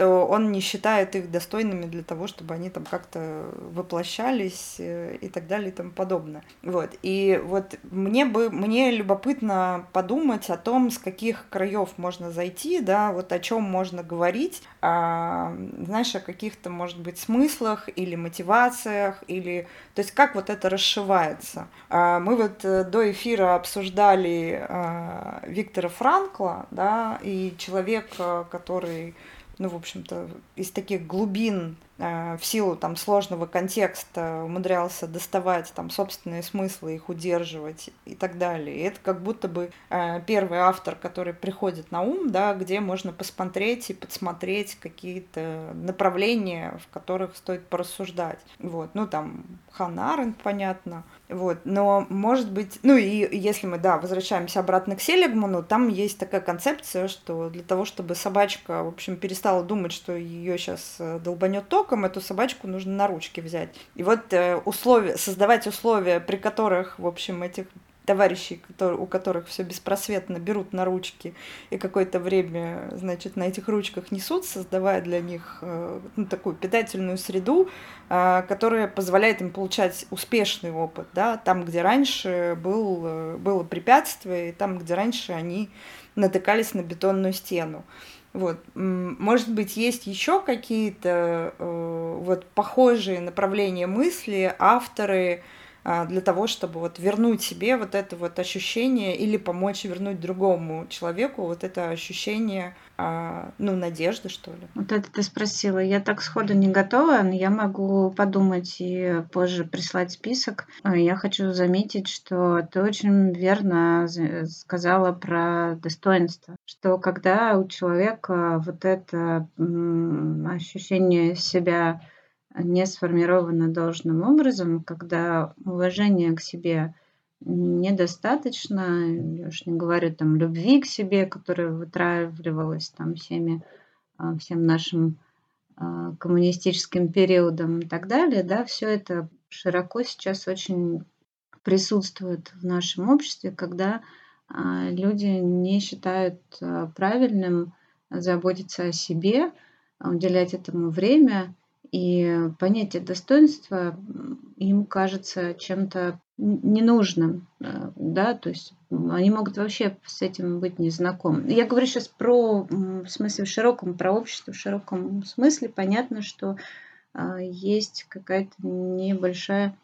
то он не считает их достойными для того, чтобы они там как-то воплощались э, и так далее и тому подобное. Вот. И вот мне бы, мне любопытно подумать о том, с каких краев можно зайти, да, вот о чем можно говорить, а, знаешь, о каких-то, может быть, смыслах или мотивациях, или, то есть как вот это расшивается. А, мы вот э, до эфира обсуждали а, Виктора Франкла, да, и человек, который ну, в общем-то, из таких глубин в силу там сложного контекста умудрялся доставать там собственные смыслы, их удерживать и так далее. И это как будто бы э, первый автор, который приходит на ум, да, где можно посмотреть и подсмотреть какие-то направления, в которых стоит порассуждать. Вот, ну там Ханарен, понятно. Вот, но может быть, ну и если мы, да, возвращаемся обратно к Селигману, там есть такая концепция, что для того, чтобы собачка, в общем, перестала думать, что ее сейчас э, долбанет ток, сроком эту собачку нужно на ручки взять. И вот э, условия, создавать условия, при которых, в общем, этих товарищей, которые, у которых все беспросветно берут на ручки и какое-то время, значит, на этих ручках несут, создавая для них э, ну, такую питательную среду, э, которая позволяет им получать успешный опыт, да, там, где раньше был, э, было препятствие, и там, где раньше они натыкались на бетонную стену. Вот. Может быть, есть еще какие-то э, вот похожие направления мысли, авторы, а, для того, чтобы вот вернуть себе вот это вот ощущение или помочь вернуть другому человеку вот это ощущение, а, ну, надежды, что ли. Вот это ты спросила. Я так сходу не готова, но я могу подумать и позже прислать список. А, я хочу заметить, что ты очень верно сказала про достоинство, что когда у человека вот это ощущение себя не сформировано должным образом, когда уважение к себе недостаточно, я уж не говорю там любви к себе, которая вытравливалась там всеми, а, всем нашим а, коммунистическим периодом и так далее, да, все это широко сейчас очень присутствует в нашем обществе, когда а, люди не считают правильным заботиться о себе, уделять этому время И понятие достоинства им кажется чем-то ненужным, э, да, то есть они могут вообще с этим быть незнакомы. Я говорю сейчас про, в смысле, в широком, про общество в широком смысле. Понятно, что а, есть какая-то небольшая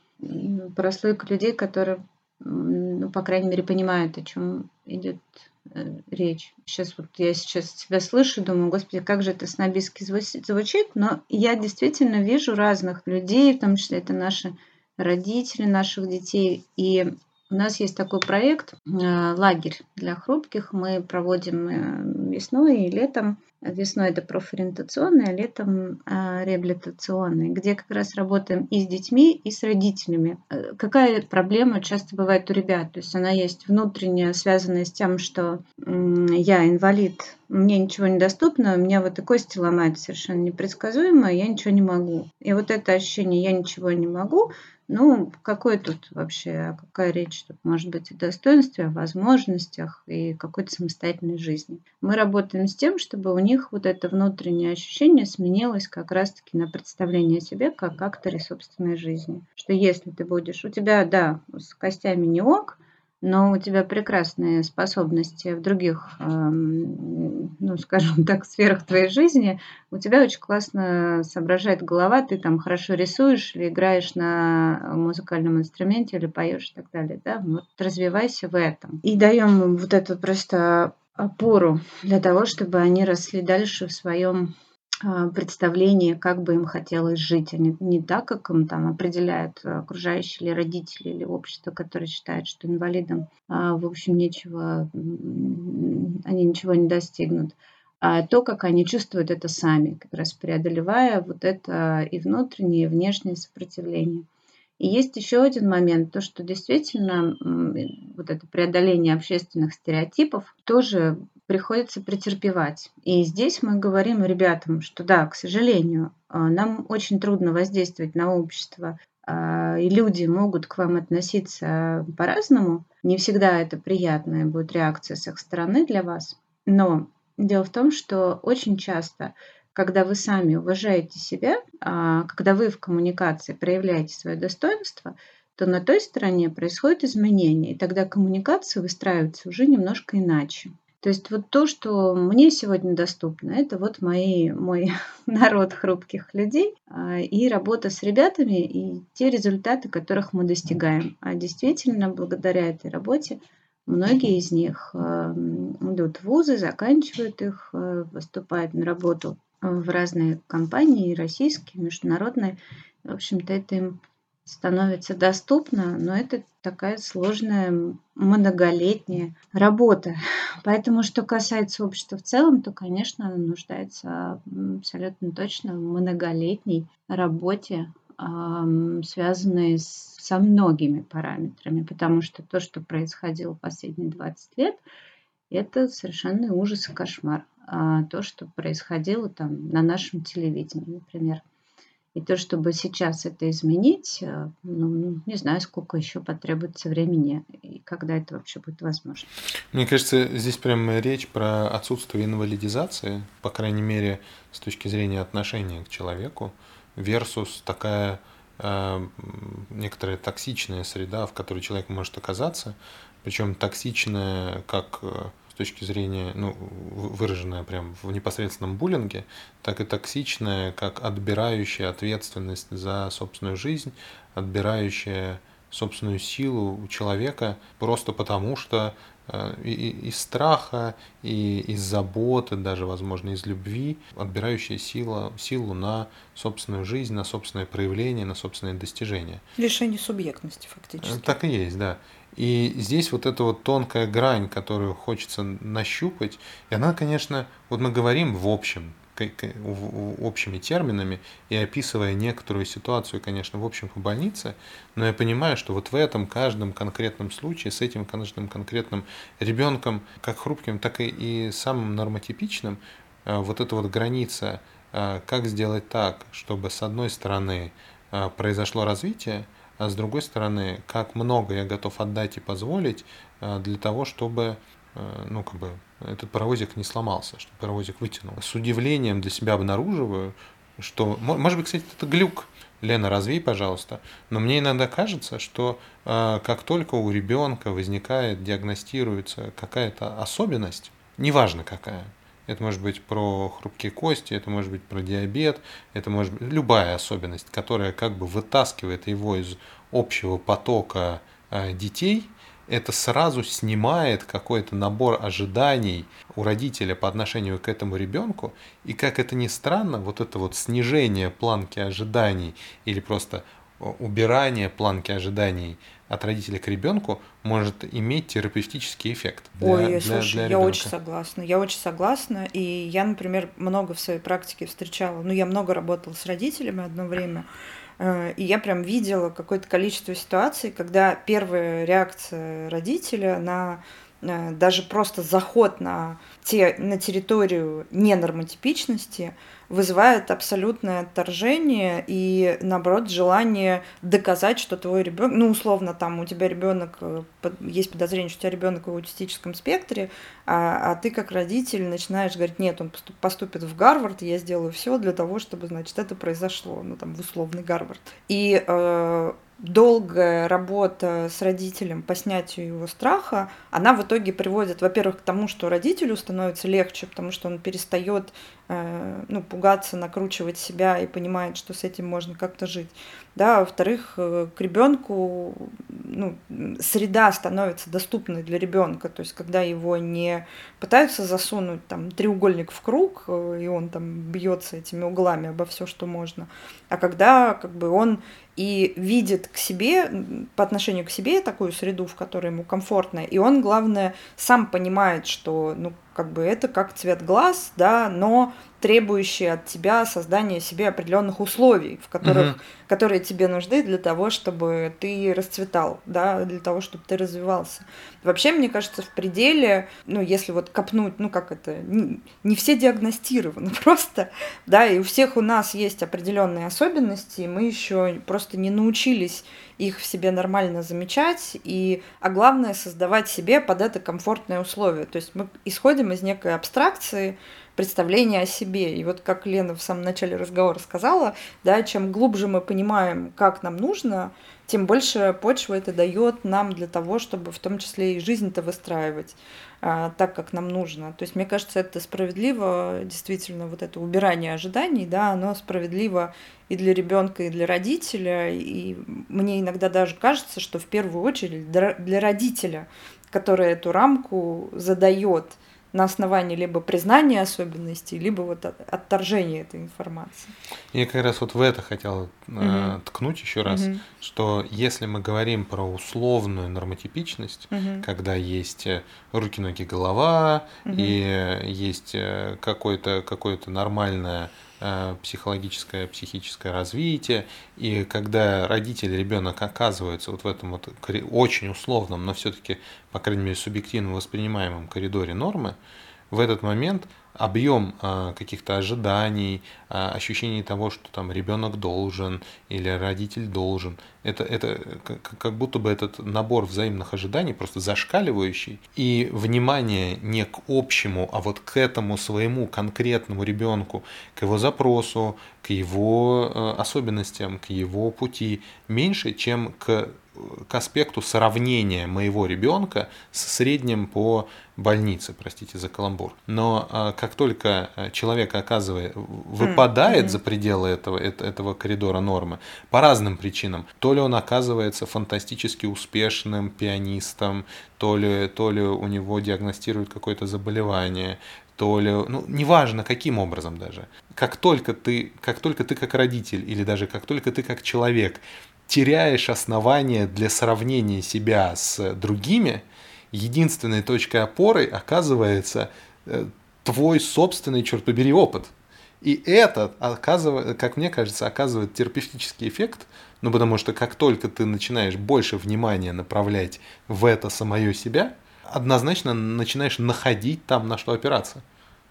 прослойка людей, которые, ну, по крайней мере, понимают, о чем идет речь. Сейчас вот я сейчас тебя слышу, думаю, господи, как же это снобистски звучит, но я действительно вижу разных людей, в том числе это наши родители наших детей. И у нас есть такой проект э, «Лагерь для хрупких». Мы проводим э, весной и летом. Весной это профориентационный, а летом э, реабилитационный, где как раз работаем и с детьми, и с родителями. Какая проблема часто бывает у ребят? То есть она есть внутренняя, связанная с тем, что я инвалид, мне ничего не доступно, у меня вот и кости ломают совершенно непредсказуемо, я ничего не могу. И вот это ощущение «я ничего не могу», ну, какой тут вообще, какая речь тут может быть о достоинстве, о возможностях и какой-то самостоятельной жизни. Мы работаем с тем, чтобы у них вот это внутреннее ощущение сменилось как раз-таки на представление о себе как акторе собственной жизни. Что если ты будешь, у тебя, да, с костями не ок, но у тебя прекрасные способности в других, ну, скажем так, сферах твоей жизни, у тебя очень классно соображает голова, ты там хорошо рисуешь или играешь на музыкальном инструменте или поешь и так далее, да, вот развивайся в этом. И даем вот эту просто опору для того, чтобы они росли дальше в своем представление, как бы им хотелось жить, а не, не так, как им там определяют окружающие или родители, или общество, которое считает, что инвалидам, а, в общем, нечего, они ничего не достигнут. А то, как они чувствуют это сами, как раз преодолевая вот это и внутреннее, и внешнее сопротивление. И есть еще один момент, то, что действительно вот это преодоление общественных стереотипов тоже приходится претерпевать. И здесь мы говорим ребятам, что да, к сожалению, а, нам очень трудно воздействовать на общество, а, и люди могут к вам относиться по-разному. Не всегда это приятная будет реакция с их стороны для вас. Но дело в том, что очень часто, когда вы сами уважаете себя, а, когда вы в коммуникации проявляете свое достоинство, то на той стороне происходит изменение, и тогда коммуникация выстраивается уже немножко иначе. То есть вот то, что мне сегодня доступно, это вот мои, мой народ хрупких людей а, и работа с ребятами и те результаты, которых мы достигаем. А действительно, благодаря этой работе многие из них а, идут в вузы, заканчивают их, а, поступают на работу в разные компании, российские, международные. В общем-то, это им становится доступно, но это такая сложная многолетняя работа. Поэтому, что касается общества в целом, то, конечно, оно нуждается абсолютно точно в многолетней работе, связанной со многими параметрами, потому что то, что происходило последние 20 лет, это совершенно ужас и кошмар. А то, что происходило там на нашем телевидении, например – и то, чтобы сейчас это изменить, э, ну, не знаю, сколько еще потребуется времени и когда это вообще будет возможно. Мне кажется, здесь прям речь про отсутствие инвалидизации, по крайней мере, с точки зрения отношения к человеку, versus такая э, некоторая токсичная среда, в которой человек может оказаться, причем токсичная как э, точки зрения, ну, выраженная прям в непосредственном буллинге, так и токсичная, как отбирающая ответственность за собственную жизнь, отбирающая собственную силу у человека просто потому, что э, и, и, из страха, и из заботы, даже, возможно, из любви, отбирающая сила, силу на собственную жизнь, на собственное проявление, на собственные достижения. Лишение субъектности, фактически. Так и есть, да. И здесь вот эта вот тонкая грань, которую хочется нащупать, и она, конечно, вот мы говорим в общем, общими терминами и описывая некоторую ситуацию, конечно, в общем по больнице, но я понимаю, что вот в этом каждом конкретном случае, с этим каждым конкретным ребенком, как хрупким, так и, и самым нормотипичным, э, вот эта вот граница, э, как сделать так, чтобы с одной стороны э, произошло развитие, а с другой стороны, как много я готов отдать и позволить э, для того, чтобы э, ну, как бы, этот паровозик не сломался, чтобы паровозик вытянул. С удивлением для себя обнаруживаю, что, может быть, кстати, это глюк, Лена, развей, пожалуйста. Но мне иногда кажется, что э, как только у ребенка возникает, диагностируется какая-то особенность, неважно какая, это может быть про хрупкие кости, это может быть про диабет, это может быть любая особенность, которая как бы вытаскивает его из общего потока э, детей, это сразу снимает какой-то набор ожиданий у родителя по отношению к этому ребенку. И как это ни странно, вот это вот снижение планки ожиданий или просто убирание планки ожиданий от родителя к ребенку может иметь терапевтический эффект. Для, Ой, для, слушай, для я очень согласна. Я очень согласна. И я, например, много в своей практике встречала. Ну, я много работала с родителями одно время. Э, и я прям видела какое-то количество ситуаций, когда первая реакция родителя на даже просто заход на, те, на территорию ненормотипичности вызывает абсолютное отторжение и, наоборот, желание доказать, что твой ребенок, ну, условно, там у тебя ребенок, э, есть подозрение, что у тебя ребенок в аутистическом спектре, а, а ты как родитель начинаешь говорить, нет, он поступит в Гарвард, я сделаю все для того, чтобы, значит, это произошло, ну, там, в условный Гарвард. И э, долгая работа с родителем по снятию его страха, она в итоге приводит, во-первых, к тому, что родителю становится легче, потому что он перестает э, ну, пугаться, накручивать себя и понимает, что с этим можно как-то жить. Да, во-вторых, э, к ребенку ну, среда становится доступной для ребенка, то есть когда его не пытаются засунуть там треугольник в круг, э, и он там бьется этими углами обо все, что можно, а когда как бы он и видит к себе, по отношению к себе такую среду, в которой ему комфортно, и он, главное, сам понимает, что, ну, как бы это как цвет глаз, да, но требующие от тебя создания себе определенных условий, в которых, угу. которые тебе нужны для того, чтобы ты расцветал, да, для того, чтобы ты развивался. Вообще, мне кажется, в пределе, ну, если вот копнуть, ну, как это, не, не все диагностированы просто, да, и у всех у нас есть определенные особенности, и мы еще просто не научились их в себе нормально замечать, и, а главное, создавать себе под это комфортные условия. То есть мы исходим из некой абстракции, представление о себе. И вот как Лена в самом начале разговора сказала, да, чем глубже мы понимаем, как нам нужно, тем больше почвы это дает нам для того, чтобы в том числе и жизнь-то выстраивать а, так, как нам нужно. То есть, мне кажется, это справедливо, действительно, вот это убирание ожиданий, да, оно справедливо и для ребенка, и для родителя. И мне иногда даже кажется, что в первую очередь для родителя, который эту рамку задает, на основании либо признания особенностей, либо вот отторжения этой информации. Я как раз вот в это хотел угу. ткнуть еще раз, угу. что если мы говорим про условную нормотипичность, угу. когда есть э, руки, ноги, голова, угу. и есть э, какое-то какое нормальное психологическое, психическое развитие, и когда родитель, ребенок оказывается вот в этом вот очень условном, но все-таки, по крайней мере, субъективно воспринимаемом коридоре нормы, в этот момент объем а, каких-то ожиданий, а, ощущений того, что там ребенок должен или родитель должен, это, это как будто бы этот набор взаимных ожиданий просто зашкаливающий. И внимание не к общему, а вот к этому своему конкретному ребенку, к его запросу, к его а, особенностям, к его пути меньше, чем к к аспекту сравнения моего ребенка с средним по больнице, простите за каламбур. Но а, как только а, человек оказывает, выпадает mm-hmm. за пределы этого, этого коридора нормы по разным причинам, то ли он оказывается фантастически успешным пианистом, то ли, то ли у него диагностируют какое-то заболевание, то ли, ну, неважно каким образом даже. Как только ты, как только ты как родитель или даже как только ты как человек теряешь основания для сравнения себя с другими, единственной точкой опоры оказывается э, твой собственный, черт побери, опыт. И это, оказывает, как мне кажется, оказывает терапевтический эффект, ну потому что как только ты начинаешь больше внимания направлять в это самое себя, однозначно начинаешь находить там, на что опираться.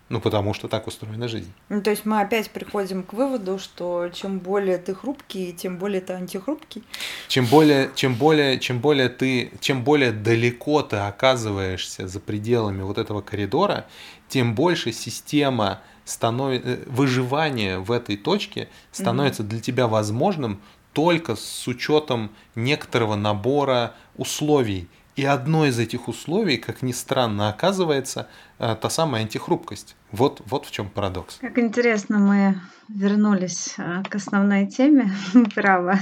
Ну, потому что так устроена жизнь. Ну, то есть мы опять приходим к выводу, что чем более ты хрупкий, тем более ты антихрупкий. Чем более, чем более, чем более ты, чем более далеко ты оказываешься за пределами вот этого коридора, тем больше система станов... Э, выживание в этой точке становится mm-hmm. для тебя возможным только с учетом некоторого набора условий. И одно из этих условий, как ни странно, оказывается э, та самая антихрупкость. Вот, вот в чем парадокс. Как интересно, мы вернулись э, к основной теме права.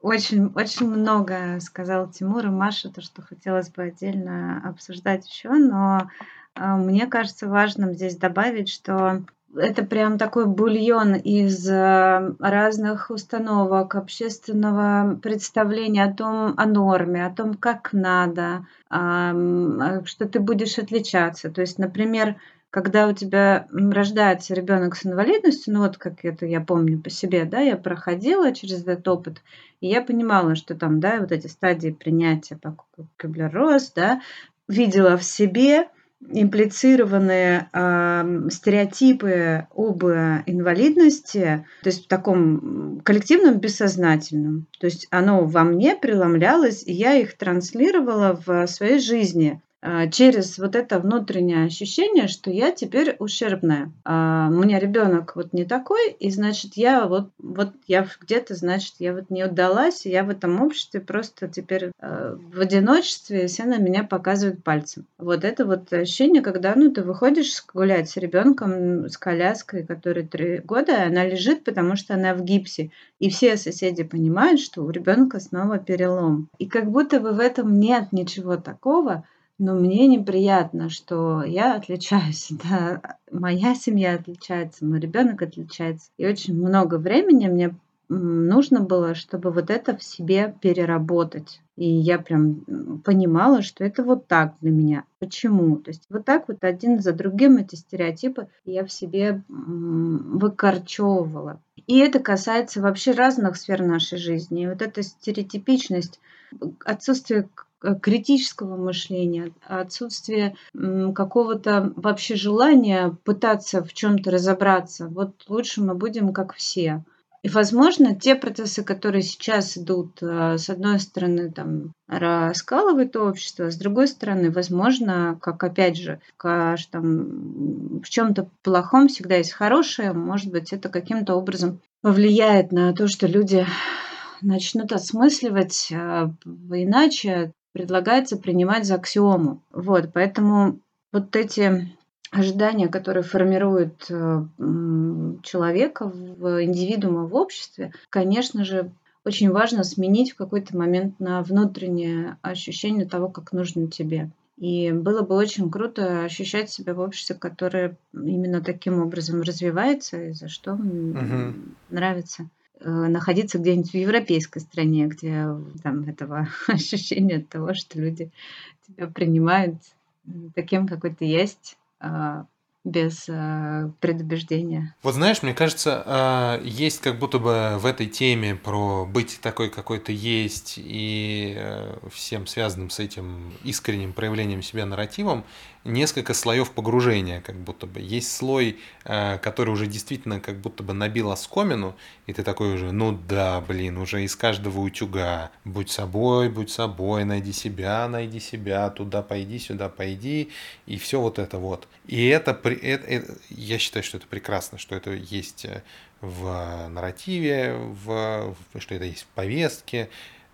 Очень, очень много сказал Тимур и Маша, то, что хотелось бы отдельно обсуждать еще, но э, мне кажется важным здесь добавить, что это прям такой бульон из э, разных установок, общественного представления о том, о норме, о том, как надо, э, что ты будешь отличаться. То есть, например, когда у тебя рождается ребенок с инвалидностью, ну вот как это я помню по себе, да, я проходила через этот опыт, и я понимала, что там, да, вот эти стадии принятия по Кюблер-Росс, да, видела в себе, имплицированные э, стереотипы об инвалидности, то есть в таком коллективном бессознательном. То есть оно во мне преломлялось, и я их транслировала в своей жизни. А, через вот это внутреннее ощущение, что я теперь ущербная. А у меня ребенок вот не такой, и значит я вот, вот я где-то, значит, я вот не удалась, и я в этом обществе просто теперь э, в одиночестве, все на меня показывают пальцем. Вот это вот ощущение, когда ну, ты выходишь гулять с ребенком, с коляской, которой три года, она лежит, потому что она в гипсе. И все соседи понимают, что у ребенка снова перелом. И как будто бы в этом нет ничего такого, но мне неприятно, что я отличаюсь, да, моя семья отличается, мой ребенок отличается. И очень много времени мне нужно было, чтобы вот это в себе переработать. И я прям понимала, что это вот так для меня. Почему? То есть вот так вот один за другим эти стереотипы я в себе выкорчевывала. И это касается вообще разных сфер нашей жизни. И вот эта стереотипичность, отсутствие критического мышления, отсутствие какого-то вообще желания пытаться в чем-то разобраться. Вот лучше мы будем как все. И, возможно, те процессы, которые сейчас идут, э, с одной стороны, там, раскалывают общество, с другой стороны, возможно, как опять же, в каждом, в чем-то плохом всегда есть хорошее, может быть, это каким-то образом повлияет на то, что люди начнут осмысливать э, иначе предлагается принимать за аксиому. Вот, поэтому вот эти ожидания, которые формируют э, человека, в индивидуума в обществе, конечно же, очень важно сменить в какой-то момент на внутреннее ощущение того, как нужно тебе. И было бы очень круто ощущать себя в обществе, которое именно таким образом развивается и за что угу. нравится. Э, находиться где-нибудь в европейской стране, где там этого ощущения того, что люди тебя принимают таким, какой ты есть, а, без э, предубеждения. Вот знаешь, мне кажется, э, есть как будто бы в этой теме про быть такой, какой ты есть, и э, всем связанным с этим искренним проявлением себя нарративом, несколько слоев погружения, как будто бы. Есть слой, э, который уже действительно как будто бы набил оскомину, и ты такой уже, ну да, блин, уже из каждого утюга. Будь собой, будь собой, найди себя, найди себя, туда пойди, сюда пойди, и все вот это вот. И это, это, это я считаю, что это прекрасно, что это есть э, в нарративе, в, что это есть в повестке,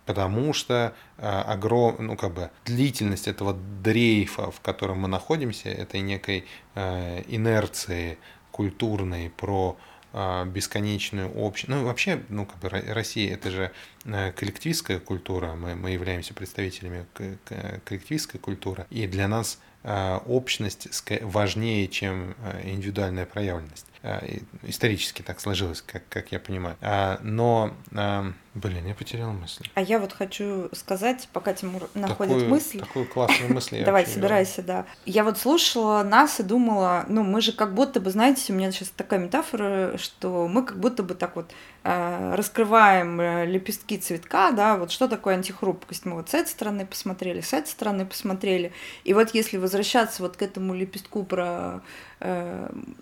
потому что э, огром, ну, как бы длительность этого дрейфа, в котором мы находимся, этой некой э, инерции культурной про э, бесконечную общую... Ну, вообще, ну, как бы Россия – это же э, коллективистская культура, мы, мы являемся представителями коллективистской культуры, и для нас э, общность важнее, чем э, индивидуальная проявленность. Исторически так сложилось, как, как я понимаю. Но Блин, я потерял мысль. А я вот хочу сказать, пока Тимур находит такую, мысль. Такую классную мысль. Давай, собирайся, да. Я вот слушала нас и думала, ну, мы же как будто бы, знаете, у меня сейчас такая метафора, что мы как будто бы так вот раскрываем э, лепестки цветка, да, вот что такое антихрупкость. Мы вот с этой стороны посмотрели, с этой стороны посмотрели. И вот если возвращаться вот к этому лепестку про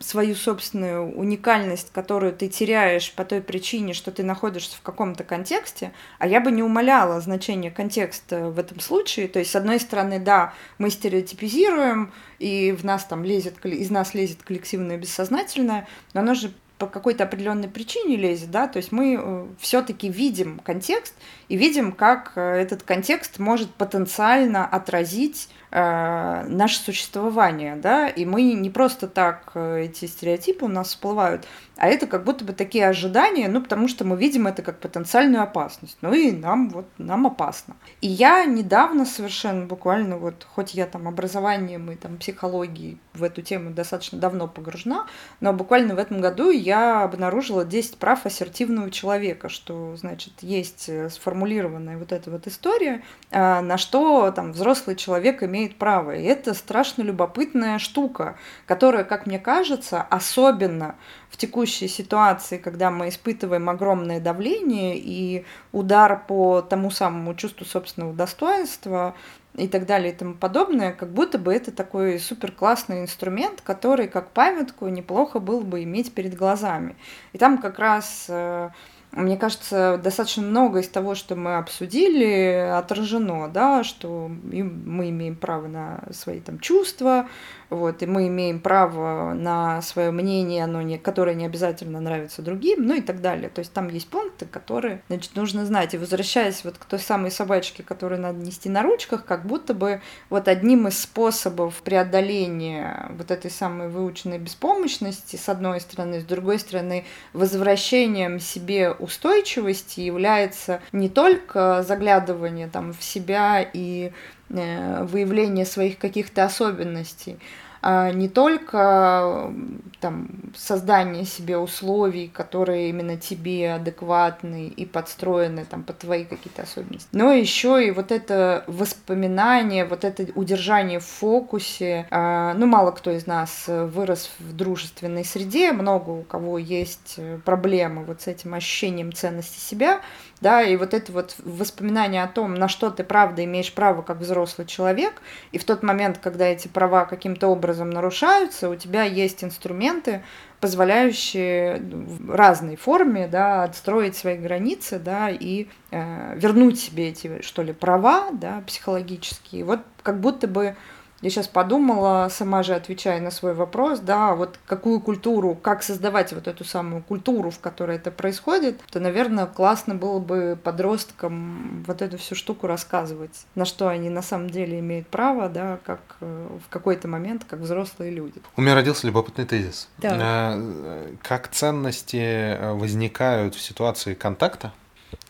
свою собственную уникальность, которую ты теряешь по той причине, что ты находишься в каком-то контексте, а я бы не умаляла значение контекста в этом случае. То есть, с одной стороны, да, мы стереотипизируем, и в нас там лезет, из нас лезет коллективное бессознательное, но оно же по какой-то определенной причине лезет, да, то есть мы э, все-таки видим контекст и видим, как э, этот контекст может потенциально отразить э, наше существование, да, и мы не просто так э, эти стереотипы у нас всплывают, а это как будто бы такие ожидания, ну, потому что мы видим это как потенциальную опасность, ну и нам вот, нам опасно. И я недавно совершенно, буквально вот, хоть я там образованием и там психологией в эту тему достаточно давно погружена, но буквально в этом году я обнаружила 10 прав ассертивного человека, что, значит, есть сформулированная вот эта вот история, на что там взрослый человек имеет имеет право. И это страшно любопытная штука, которая, как мне кажется, особенно в текущей ситуации, когда мы испытываем огромное давление и удар по тому самому чувству собственного достоинства и так далее и тому подобное, как будто бы это такой супер классный инструмент, который как памятку неплохо было бы иметь перед глазами. И там как раз э, мне кажется, достаточно много из того, что мы обсудили, отражено, да, что мы имеем право на свои там чувства, вот, и мы имеем право на свое мнение, оно не, которое не обязательно нравится другим, ну и так далее. То есть там есть пункты, которые, значит, нужно знать. И возвращаясь вот к той самой собачке, которую надо нести на ручках, как будто бы вот одним из способов преодоления вот этой самой выученной беспомощности, с одной стороны, с другой стороны, возвращением себе устойчивости является не только заглядывание там в себя и выявление своих каких-то особенностей, а не только там, создание себе условий, которые именно тебе адекватны и подстроены там, под твои какие-то особенности, но еще и вот это воспоминание, вот это удержание в фокусе. А, ну, мало кто из нас вырос в дружественной среде, много у кого есть проблемы вот с этим ощущением ценности себя, да, и вот это вот воспоминание о том, на что ты правда имеешь право как взрослый человек, и в тот момент, когда эти права каким-то образом нарушаются, у тебя есть инструменты, позволяющие в разной форме, да, отстроить свои границы, да, и э, вернуть себе эти, что ли, права, да, психологические. Вот как будто бы я сейчас подумала, сама же отвечая на свой вопрос, да, вот какую культуру, как создавать вот эту самую культуру, в которой это происходит, то, наверное, классно было бы подросткам вот эту всю штуку рассказывать, на что они на самом деле имеют право, да, как э, в какой-то момент, как взрослые люди. У меня родился любопытный тезис. Да. Э, как ценности э, возникают в ситуации контакта,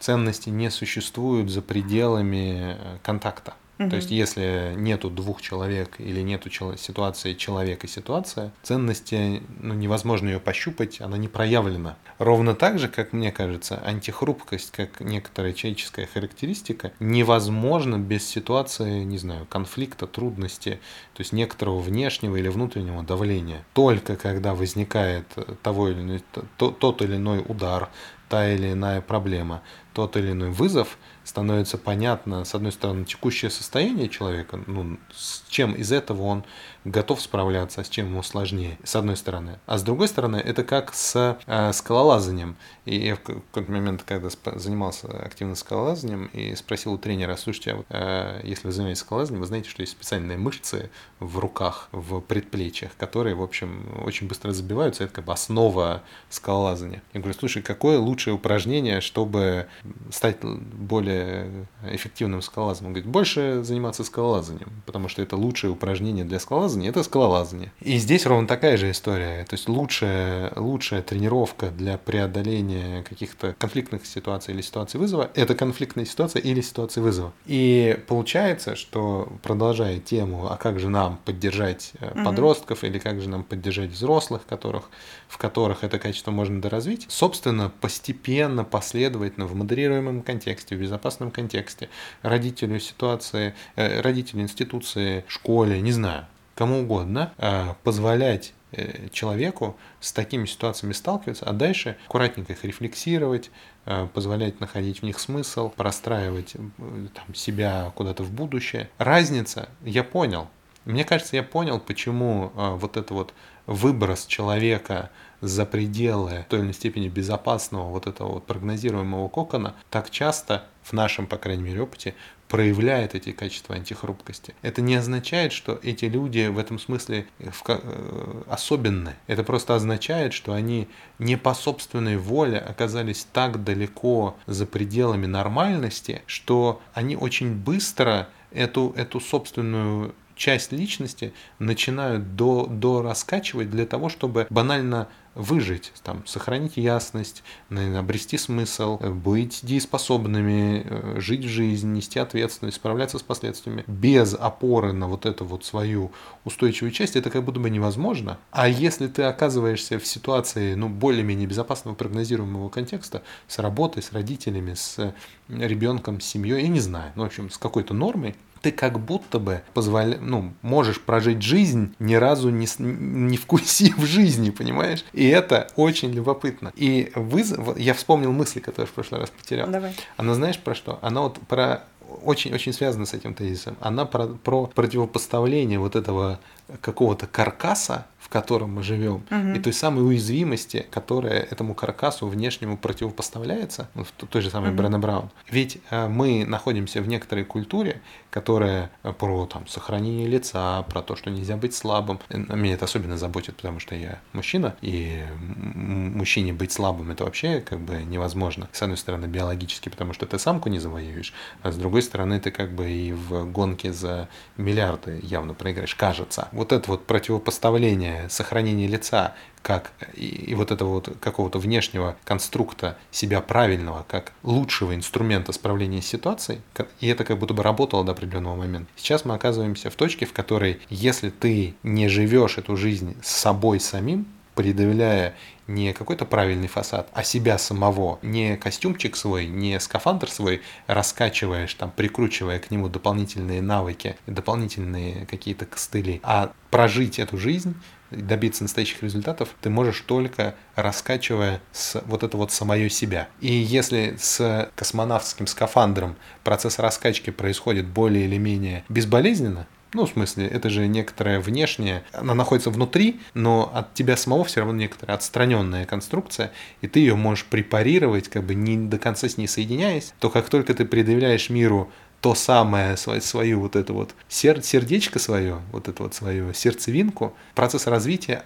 ценности не существуют за пределами контакта. Угу. То есть, если нету двух человек или нету чел- ситуации человек и ситуация, ценности, ну, невозможно ее пощупать, она не проявлена. Ровно так же, как мне кажется, антихрупкость, как некоторая человеческая характеристика, невозможно без ситуации, не знаю, конфликта, трудности, то есть некоторого внешнего или внутреннего давления. Только когда возникает того или иной, тот или иной удар, та или иная проблема, тот или иной вызов – становится понятно, с одной стороны, текущее состояние человека, ну, с чем из этого он готов справляться, а с чем ему сложнее, с одной стороны. А с другой стороны, это как с э, скалолазанием. И я в какой-то момент, когда занимался активно скалолазанием, и спросил у тренера, слушайте, а вот, э, если вы занимаетесь скалолазанием, вы знаете, что есть специальные мышцы в руках, в предплечьях, которые, в общем, очень быстро забиваются, это как бы основа скалолазания. Я говорю, слушай, какое лучшее упражнение, чтобы стать более эффективным скалолазом? Он говорит, больше заниматься скалолазанием, потому что это лучшее упражнение для скалолазания – это скалолазание. И здесь ровно такая же история. То есть лучшая, лучшая тренировка для преодоления каких-то конфликтных ситуаций или ситуаций вызова – это конфликтная ситуация или ситуация вызова. И получается, что продолжая тему, а как же нам поддержать угу. подростков или как же нам поддержать взрослых, которых, в которых это качество можно доразвить, собственно, постепенно, последовательно, в модерируемом контексте, в безопасном контексте, родителю ситуации, э, родителю институции, школе, не знаю, кому угодно, э, позволять э, человеку с такими ситуациями сталкиваться, а дальше аккуратненько их рефлексировать, э, позволять находить в них смысл, простраивать там, себя куда-то в будущее. Разница, я понял. Мне кажется, я понял, почему вот это вот выброс человека за пределы той или иной степени безопасного вот этого вот прогнозируемого кокона, так часто в нашем, по крайней мере, опыте проявляет эти качества антихрупкости. Это не означает, что эти люди в этом смысле э, э, особенны. Это просто означает, что они не по собственной воле оказались так далеко за пределами нормальности, что они очень быстро эту, эту собственную часть личности начинают до, до раскачивать для того, чтобы банально выжить, там, сохранить ясность, обрести смысл, быть дееспособными, э, жить жизнь, нести ответственность, справляться с последствиями. Без опоры на вот эту вот свою устойчивую часть это как будто бы невозможно. А если ты оказываешься в ситуации ну, более-менее безопасного прогнозируемого контекста с работой, с родителями, с ребенком, с семьей, я не знаю, ну, в общем, с какой-то нормой, ты как будто бы позволя... ну, можешь прожить жизнь, ни разу не, не вкусив жизни, понимаешь? И это очень любопытно. И вызов... я вспомнил мысли, которые в прошлый раз потерял. Давай. Она знаешь про что? Она вот про очень-очень связана с этим тезисом. Она про, про противопоставление вот этого какого-то каркаса в котором мы живем, угу. и той самой уязвимости, которая этому каркасу внешнему противопоставляется, ну, в той же самой угу. Брэна Браун. Ведь э, мы находимся в некоторой культуре, которая э, про там, сохранение лица, про то, что нельзя быть слабым. Э, меня это особенно заботит, потому что я мужчина, и мужчине быть слабым это вообще как бы невозможно. С одной стороны, биологически, потому что ты самку не завоюешь, а с другой стороны, ты как бы и в гонке за миллиарды явно проиграешь, кажется. Вот это вот противопоставление сохранение, лица, как и, и вот этого вот какого-то внешнего конструкта себя правильного, как лучшего инструмента справления с ситуацией, и это как будто бы работало до определенного момента. Сейчас мы оказываемся в точке, в которой, если ты не живешь эту жизнь с собой самим, предъявляя не какой-то правильный фасад, а себя самого, не костюмчик свой, не скафандр свой раскачиваешь, там, прикручивая к нему дополнительные навыки, дополнительные какие-то костыли, а прожить эту жизнь добиться настоящих результатов ты можешь только раскачивая с вот это вот самое себя. И если с космонавтским скафандром процесс раскачки происходит более или менее безболезненно, ну, в смысле, это же некоторая внешняя, она находится внутри, но от тебя самого все равно некоторая отстраненная конструкция, и ты ее можешь препарировать, как бы не до конца с ней соединяясь, то как только ты предъявляешь миру то самое, свою, свою вот это вот сер, сердечко свое, вот это вот свою сердцевинку, процесс развития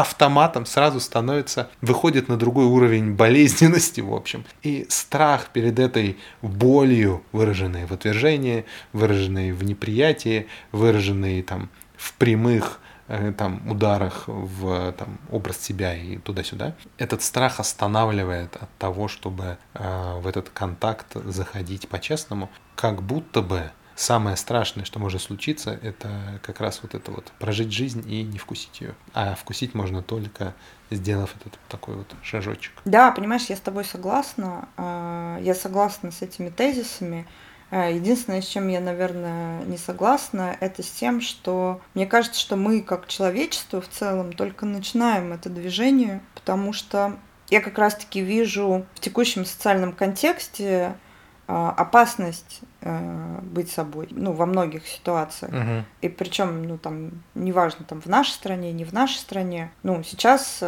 автоматом сразу становится, выходит на другой уровень болезненности, в общем. И страх перед этой болью, выраженной в отвержении, выраженной в неприятии, выраженной там в прямых Э, там, ударах в там, образ себя и туда-сюда, этот страх останавливает от того, чтобы э, в этот контакт заходить по-честному, как будто бы самое страшное, что может случиться, это как раз вот это вот прожить жизнь и не вкусить ее. А вкусить можно только сделав этот такой вот шажочек. Да, понимаешь, я с тобой согласна. Э, я согласна с этими тезисами. Э, единственное, с чем я, наверное, не согласна, это с тем, что мне кажется, что мы, как человечество в целом, только начинаем это движение, потому что я как раз-таки вижу в текущем социальном контексте э, опасность э, быть собой, ну, во многих ситуациях. Угу. И причем, ну, там, неважно, там, в нашей стране, не в нашей стране. Ну, сейчас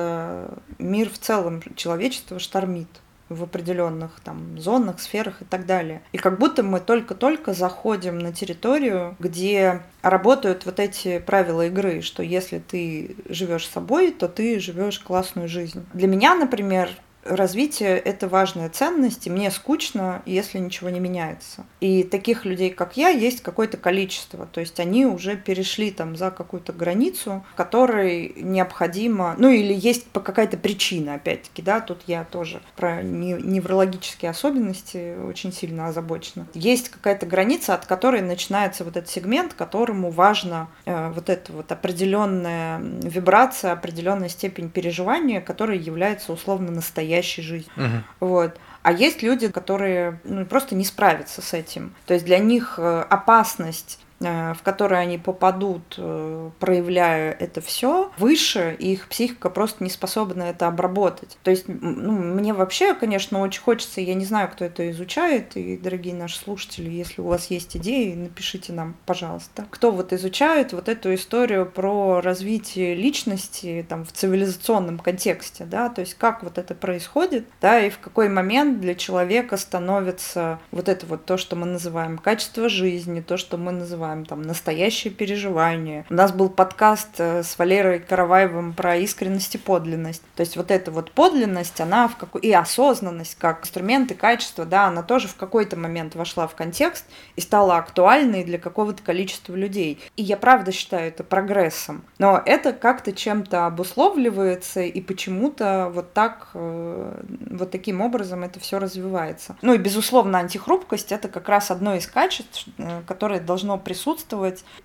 мир в целом, человечество штормит в определенных там зонах, сферах и так далее. И как будто мы только-только заходим на территорию, где работают вот эти правила игры, что если ты живешь собой, то ты живешь классную жизнь. Для меня, например, развитие — это важная ценность, и мне скучно, если ничего не меняется. И таких людей, как я, есть какое-то количество. То есть они уже перешли там за какую-то границу, которой необходимо, ну или есть какая-то причина, опять-таки, да, тут я тоже про неврологические особенности очень сильно озабочена. Есть какая-то граница, от которой начинается вот этот сегмент, которому важно э, вот эта вот определенная вибрация, определенная степень переживания, которая является условно настоящей настоящей жизни. Угу. Вот. А есть люди, которые ну, просто не справятся с этим. То есть для них э, опасность в которые они попадут, э, проявляя это все, выше, и их психика просто не способна это обработать. То есть, ну, мне вообще, конечно, очень хочется, я не знаю, кто это изучает, и, дорогие наши слушатели, если у вас есть идеи, напишите нам, пожалуйста. Кто вот изучает вот эту историю про развитие личности там, в цивилизационном контексте, да, то есть как вот это происходит, да, и в какой момент для человека становится вот это вот то, что мы называем качество жизни, то, что мы называем называем, там, настоящее переживание. У нас был подкаст э, с Валерой Караваевым про искренность и подлинность. То есть вот эта вот подлинность, она в какой... и осознанность как инструмент и качество, да, она тоже в какой-то момент вошла в контекст и стала актуальной для какого-то количества людей. И я правда считаю это прогрессом. Но это как-то чем-то обусловливается, и почему-то вот так, э, вот таким образом это все развивается. Ну и, безусловно, антихрупкость — это как раз одно из качеств, э, которое должно присутствовать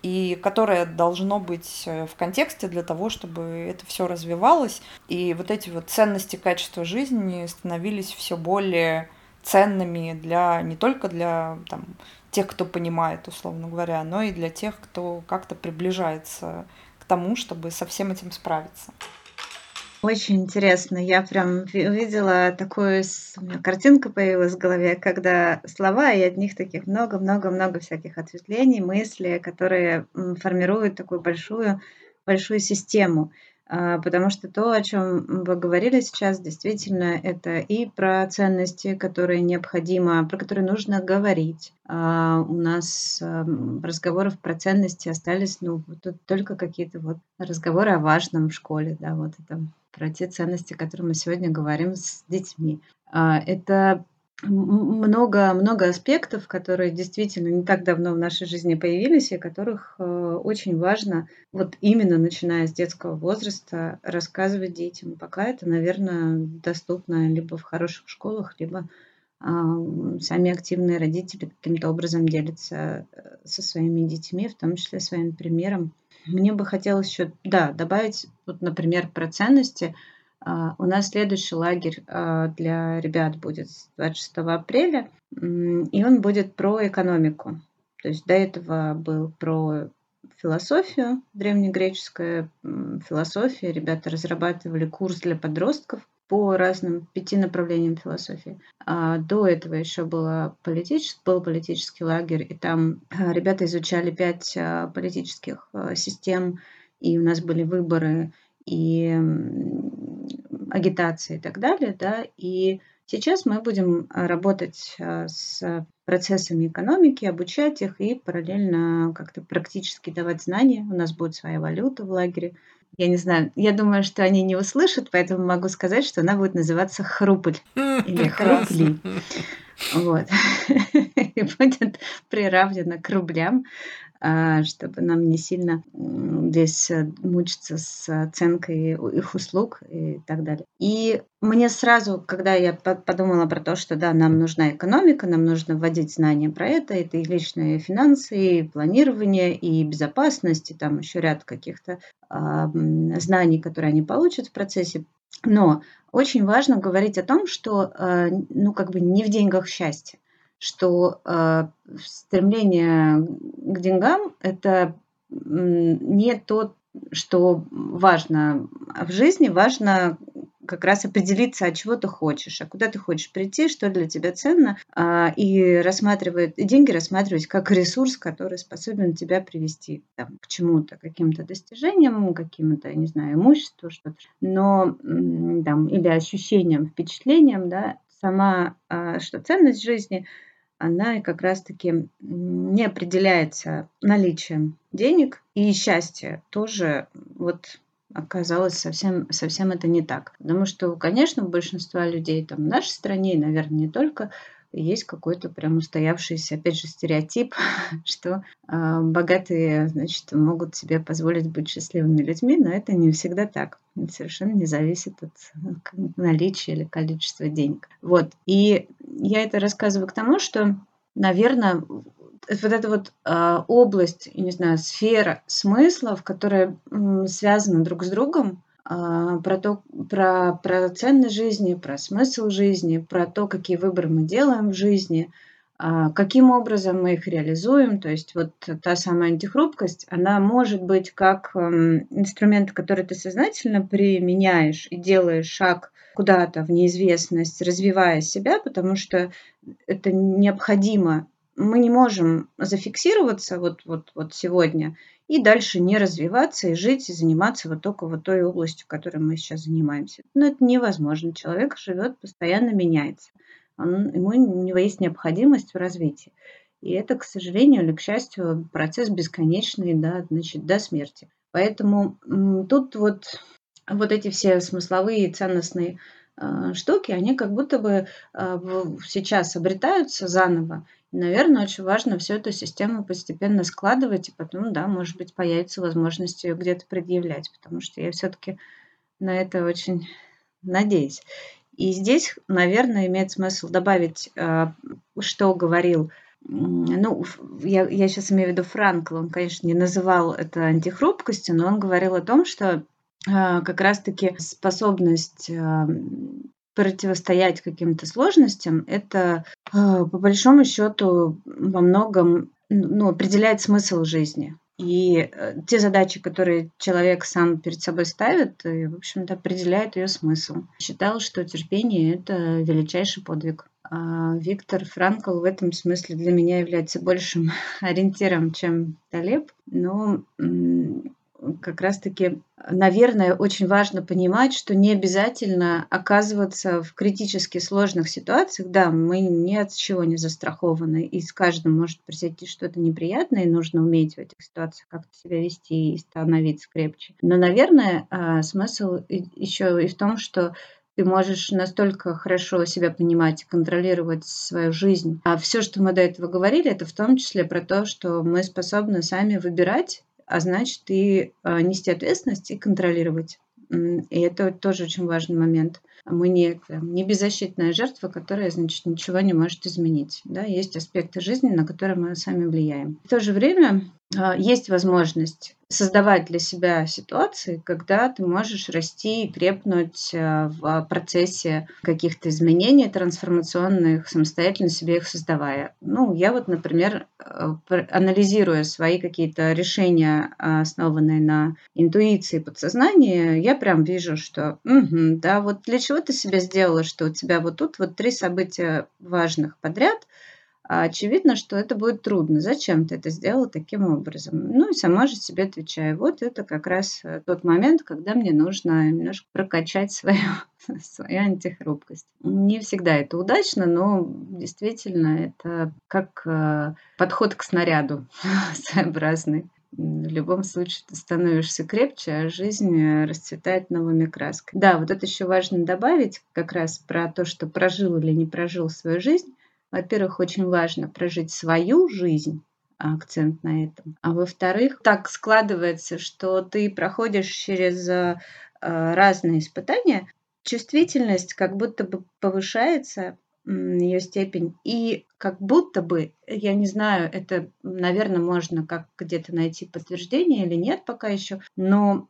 и которое должно быть э, в контексте для того, чтобы это все развивалось. И вот эти вот ценности качества жизни становились все более ценными для не только для там, тех, кто понимает, условно говоря, но и для тех, кто как-то приближается к тому, чтобы со всем этим справиться. Очень интересно. Я прям увидела такую, меня картинка появилась в голове, когда слова, и от них таких много-много-много всяких ответвлений, мыслей, которые формируют такую большую, большую систему. А, потому что то, о чем вы говорили сейчас, действительно, это и про ценности, которые необходимо, про которые нужно говорить. А, у нас разговоров про ценности остались, ну, тут только какие-то вот разговоры о важном в школе, да, вот это про те ценности, которые мы сегодня говорим с детьми. А, это много, много аспектов, которые действительно не так давно в нашей жизни появились, и которых э, очень важно вот именно начиная с детского возраста рассказывать детям. Пока это, наверное, доступно либо в хороших школах, либо сами активные родители каким-то образом делятся э, со своими детьми, в том числе своим примером. Мне бы хотелось еще, да, добавить, вот, например, про ценности – а, у нас следующий лагерь а, для ребят будет 26 апреля, и он будет про экономику. То есть до этого был про философию, древнегреческая философия. Ребята разрабатывали курс для подростков по разным пяти направлениям философии. А до этого еще было политический, был политический лагерь, и там ребята изучали пять политических систем, и у нас были выборы и агитации и так далее, да, и сейчас мы будем а, работать а, с процессами экономики, обучать их и параллельно как-то практически давать знания. У нас будет своя валюта в лагере. Я не знаю, я думаю, что они не услышат, поэтому могу сказать, что она будет называться хрупль или хрупли. Вот. И будет приравнена к рублям. А, чтобы нам не сильно здесь э, мучиться с оценкой их услуг и так далее. И мне сразу, когда я подумала про то, что да, нам нужна экономика, нам нужно вводить знания про это, это и личные финансы, и планирование, и безопасность, и там еще ряд каких-то э, знаний, которые они получат в процессе. Но очень важно говорить о том, что э, ну как бы не в деньгах счастье что э, стремление к деньгам это не то, что важно в жизни, важно как раз определиться, от чего ты хочешь, а куда ты хочешь прийти, что для тебя ценно, а, и рассматривает, и деньги рассматривать как ресурс, который способен тебя привести там, к чему-то, каким-то достижениям, каким-то, не знаю, имуществу, что-то, но там, или ощущением, впечатлением, да, сама, а, что ценность жизни – она как раз-таки не определяется наличием денег, и счастье тоже вот оказалось совсем, совсем это не так. Потому что, конечно, у большинства людей там в нашей стране, и, наверное, не только, есть какой-то прям устоявшийся, опять же, стереотип, что э, богатые, значит, могут себе позволить быть счастливыми людьми, но это не всегда так. Это совершенно не зависит от наличия или количества денег. Вот. И я это рассказываю к тому, что, наверное, вот эта вот э, область, не знаю, сфера смыслов, которая э, связана друг с другом, про, то, про, про ценность жизни, про смысл жизни, про то, какие выборы мы делаем в жизни. А каким образом мы их реализуем? То есть вот та самая антихрупкость, она может быть как эм, инструмент, который ты сознательно применяешь и делаешь шаг куда-то в неизвестность, развивая себя, потому что это необходимо. Мы не можем зафиксироваться вот, вот, вот сегодня и дальше не развиваться и жить и заниматься вот только вот той областью, которой мы сейчас занимаемся. Но это невозможно. Человек живет, постоянно меняется. Он, ему, у него есть необходимость в развитии. И это, к сожалению или к счастью, процесс бесконечный да, значит, до смерти. Поэтому тут вот, вот эти все смысловые и ценностные штуки, они как будто бы э, сейчас обретаются заново. Наверное, очень важно всю эту систему постепенно складывать, и потом, да, может быть, появится возможность ее где-то предъявлять, потому что я все-таки на это очень надеюсь. И здесь, наверное, имеет смысл добавить, а, что говорил ну, я, я сейчас имею в виду Франкл, он, конечно, не называл это антихрупкостью, но он говорил о том, что как раз-таки способность а, противостоять каким-то сложностям, это по большому счету во многом ну, определяет смысл жизни. И э, те задачи, которые человек сам перед собой ставит, и, в общем-то, определяют ее смысл. Считал, что терпение – это величайший подвиг. А Виктор Франкл в этом смысле для меня является большим ориентиром, чем Талеб. Но как раз-таки, наверное, очень важно понимать, что не обязательно оказываться в критически сложных ситуациях. Да, мы ни от чего не застрахованы, и с каждым может произойти что-то неприятное, и нужно уметь в этих ситуациях как-то себя вести и становиться крепче. Но, наверное, а, смысл еще и в том, что ты можешь настолько хорошо себя понимать и контролировать свою жизнь. А все, что мы до этого говорили, это в том числе про то, что мы способны сами выбирать а значит и а, нести ответственность и контролировать. И это тоже очень важный момент. Мы не, не беззащитная жертва, которая, значит, ничего не может изменить. Да? Есть аспекты жизни, на которые мы сами влияем. В то же время есть возможность создавать для себя ситуации, когда ты можешь расти и крепнуть а, в процессе каких-то изменений трансформационных, самостоятельно себе их создавая. Ну, я вот, например, а, анализируя свои какие-то решения, основанные на интуиции подсознания, я прям вижу, что угу, да, вот для чего ты себе сделала, что у тебя вот тут вот три события важных подряд – а очевидно, что это будет трудно. Зачем ты это сделал таким образом? Ну и сама же себе отвечаю. Вот это как раз э, тот момент, когда мне нужно немножко прокачать свою, свою антихрупкость. Не всегда это удачно, но действительно это как э, подход к снаряду своеобразный. В любом случае ты становишься крепче, а жизнь э, расцветает новыми красками. Да, вот это еще важно добавить как раз про то, что прожил или не прожил свою жизнь. Во-первых, очень важно прожить свою жизнь, акцент на этом. А во-вторых, так складывается, что ты проходишь через э, разные испытания, чувствительность как будто бы повышается, ее степень, и как будто бы, я не знаю, это, наверное, можно как где-то найти подтверждение или нет пока еще, но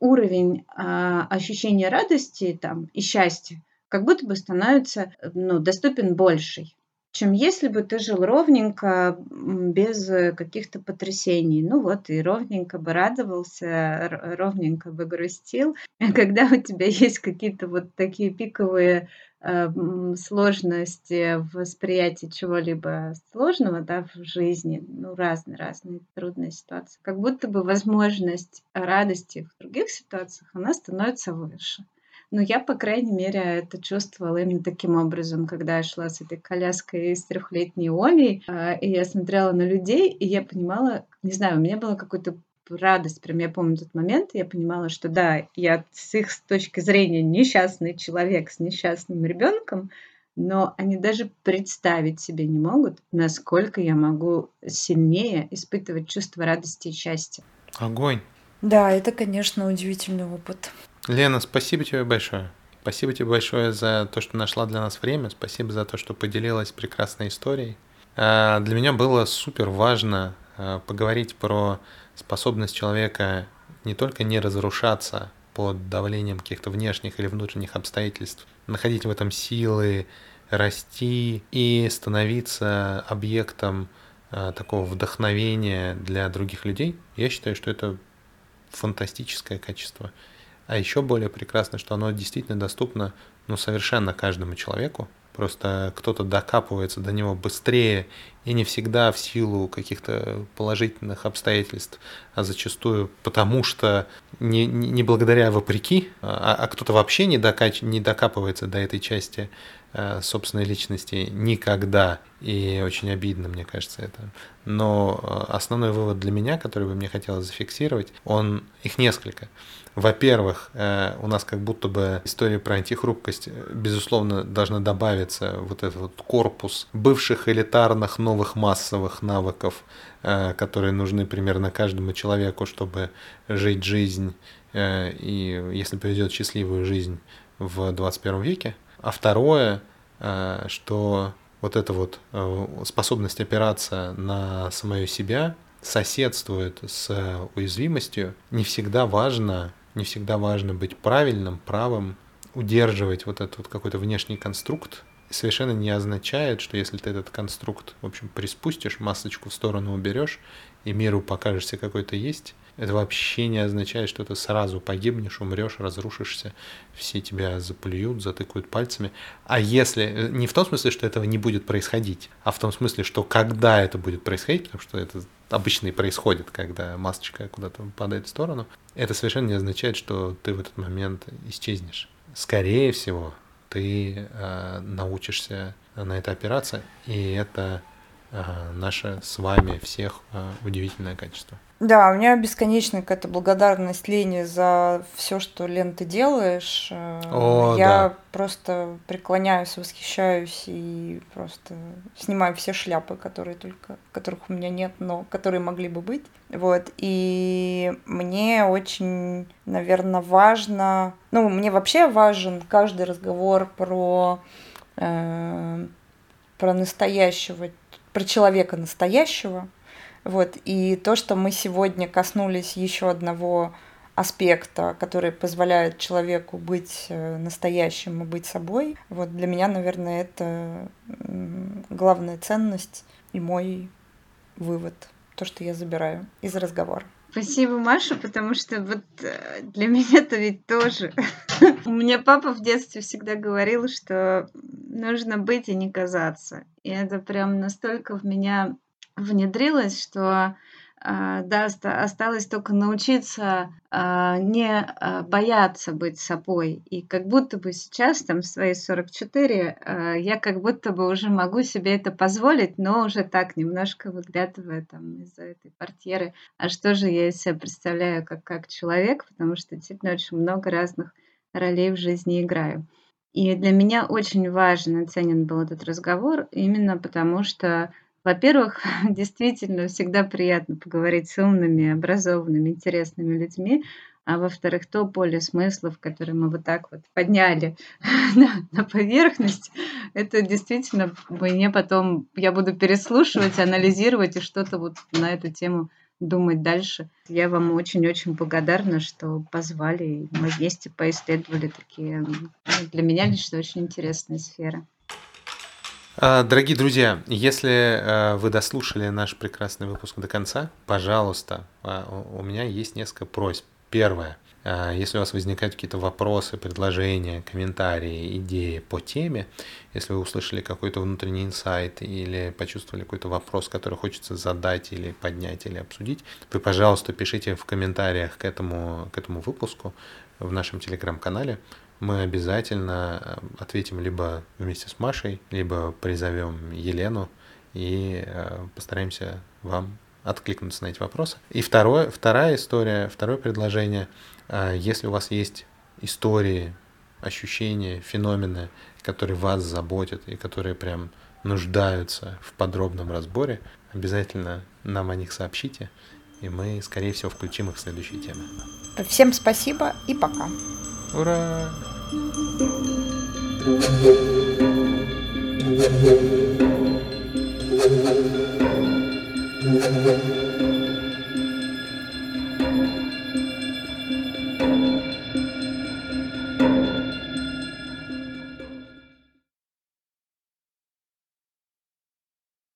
уровень а, ощущения радости там и счастья как будто бы становится ну, доступен больший чем если бы ты жил ровненько, без э, каких-то потрясений. Ну вот, и ровненько бы радовался, ровненько бы грустил. А когда у тебя есть какие-то вот такие пиковые э, сложности в восприятии чего-либо сложного да, в жизни, ну, разные-разные трудные ситуации, как будто бы возможность радости в других ситуациях, она становится выше. Ну, я, по крайней мере, это чувствовала именно таким образом, когда я шла с этой коляской с трехлетней Олей, а, и я смотрела на людей, и я понимала, не знаю, у меня была какая-то радость, прям я помню тот момент, я понимала, что да, я с их с точки зрения несчастный человек с несчастным ребенком, но они даже представить себе не могут, насколько я могу сильнее испытывать чувство радости и счастья. Огонь. Да, это, конечно, удивительный опыт. Лена, спасибо тебе большое. Спасибо тебе большое за то, что нашла для нас время. Спасибо за то, что поделилась прекрасной историей. А, для меня было супер важно а, поговорить про способность человека не только не разрушаться под давлением каких-то внешних или внутренних обстоятельств, находить в этом силы, расти и становиться объектом а, такого вдохновения для других людей, я считаю, что это фантастическое качество. А еще более прекрасно, что оно действительно доступно ну, совершенно каждому человеку. Просто кто-то докапывается до него быстрее и не всегда в силу каких-то положительных обстоятельств, а зачастую потому что не, не благодаря вопреки, а, а кто-то вообще не, докач, не докапывается до этой части собственной личности никогда. И очень обидно, мне кажется, это. Но э, основной вывод для меня, который бы мне хотелось зафиксировать, он их несколько. Во-первых, э, у нас как будто бы история про антихрупкость, э, безусловно, должна добавиться вот этот вот корпус бывших элитарных новых массовых навыков, э, которые нужны примерно каждому человеку, чтобы жить жизнь и, если повезет, счастливую жизнь в 21 веке. А второе, что вот эта вот способность опираться на самое себя соседствует с уязвимостью, не всегда важно не всегда важно быть правильным, правым, удерживать вот этот вот какой-то внешний конструкт, совершенно не означает, что если ты этот конструкт, в общем, приспустишь, масочку в сторону уберешь, и миру покажешься какой-то есть, это вообще не означает, что ты сразу погибнешь, умрешь, разрушишься, все тебя заплюют, затыкают пальцами. А если, э, не в том смысле, что этого не будет происходить, а в том смысле, что когда это будет происходить, потому что это обычно и происходит, когда масочка куда-то падает в сторону, это совершенно не означает, что ты в этот момент исчезнешь. Скорее всего, ты э, научишься на это опираться, и это э, наше с вами всех э, удивительное качество. Да, у меня бесконечная какая-то благодарность Лене за все, что, Лен, ты делаешь. Э, О, Я да. просто преклоняюсь, восхищаюсь и просто снимаю все шляпы, которые только, которых у меня нет, но которые могли бы быть. Вот. И мне очень, наверное, важно, ну, мне вообще важен каждый разговор про, э, про настоящего, про человека настоящего, вот, и то, что мы сегодня коснулись еще одного аспекта, который позволяет человеку быть э, настоящим и быть собой, вот для меня, наверное, это главная ценность и мой вывод, то, что я забираю из разговора. Спасибо, Маша, потому что вот э, для меня это ведь тоже. У меня папа в детстве всегда говорил, что нужно быть и не казаться. И это прям настолько в меня внедрилось, что а, да, осталось только научиться а, не а, бояться быть собой. И как будто бы сейчас, там, в свои 44, я как будто бы уже могу себе это позволить, но уже так, немножко выглядывая там из-за этой портьеры. А что же я из себя представляю как, как человек, потому что действительно очень много разных ролей в жизни играю. И для меня очень важен и ценен был этот разговор, именно потому что во-первых, действительно всегда приятно поговорить с умными, образованными, интересными людьми. А во-вторых, то поле смыслов, которое мы вот так вот подняли на, на поверхность, это действительно мне потом, я буду переслушивать, анализировать и что-то вот на эту тему думать дальше. Я вам очень-очень благодарна, что позвали, и мы вместе поисследовали такие, ну, для меня лично очень интересные сферы. А, дорогие друзья, если э, вы дослушали наш прекрасный выпуск до конца, пожалуйста, а, у меня есть несколько просьб. Первое. А, если у вас возникают какие-то вопросы, предложения, комментарии, идеи по теме, если вы услышали какой-то внутренний инсайт или почувствовали какой-то вопрос, который хочется задать или поднять или обсудить, вы, пожалуйста, пишите в комментариях к этому, к этому выпуску в нашем телеграм-канале мы обязательно э, ответим либо вместе с Машей, либо призовем Елену и э, постараемся вам откликнуться на эти вопросы. И второе, вторая история, второе предложение, э, если у вас есть истории, ощущения, феномены, которые вас заботят и которые прям нуждаются в подробном разборе, обязательно нам о них сообщите, и мы, скорее всего, включим их в следующие темы. Всем спасибо и пока. Ура!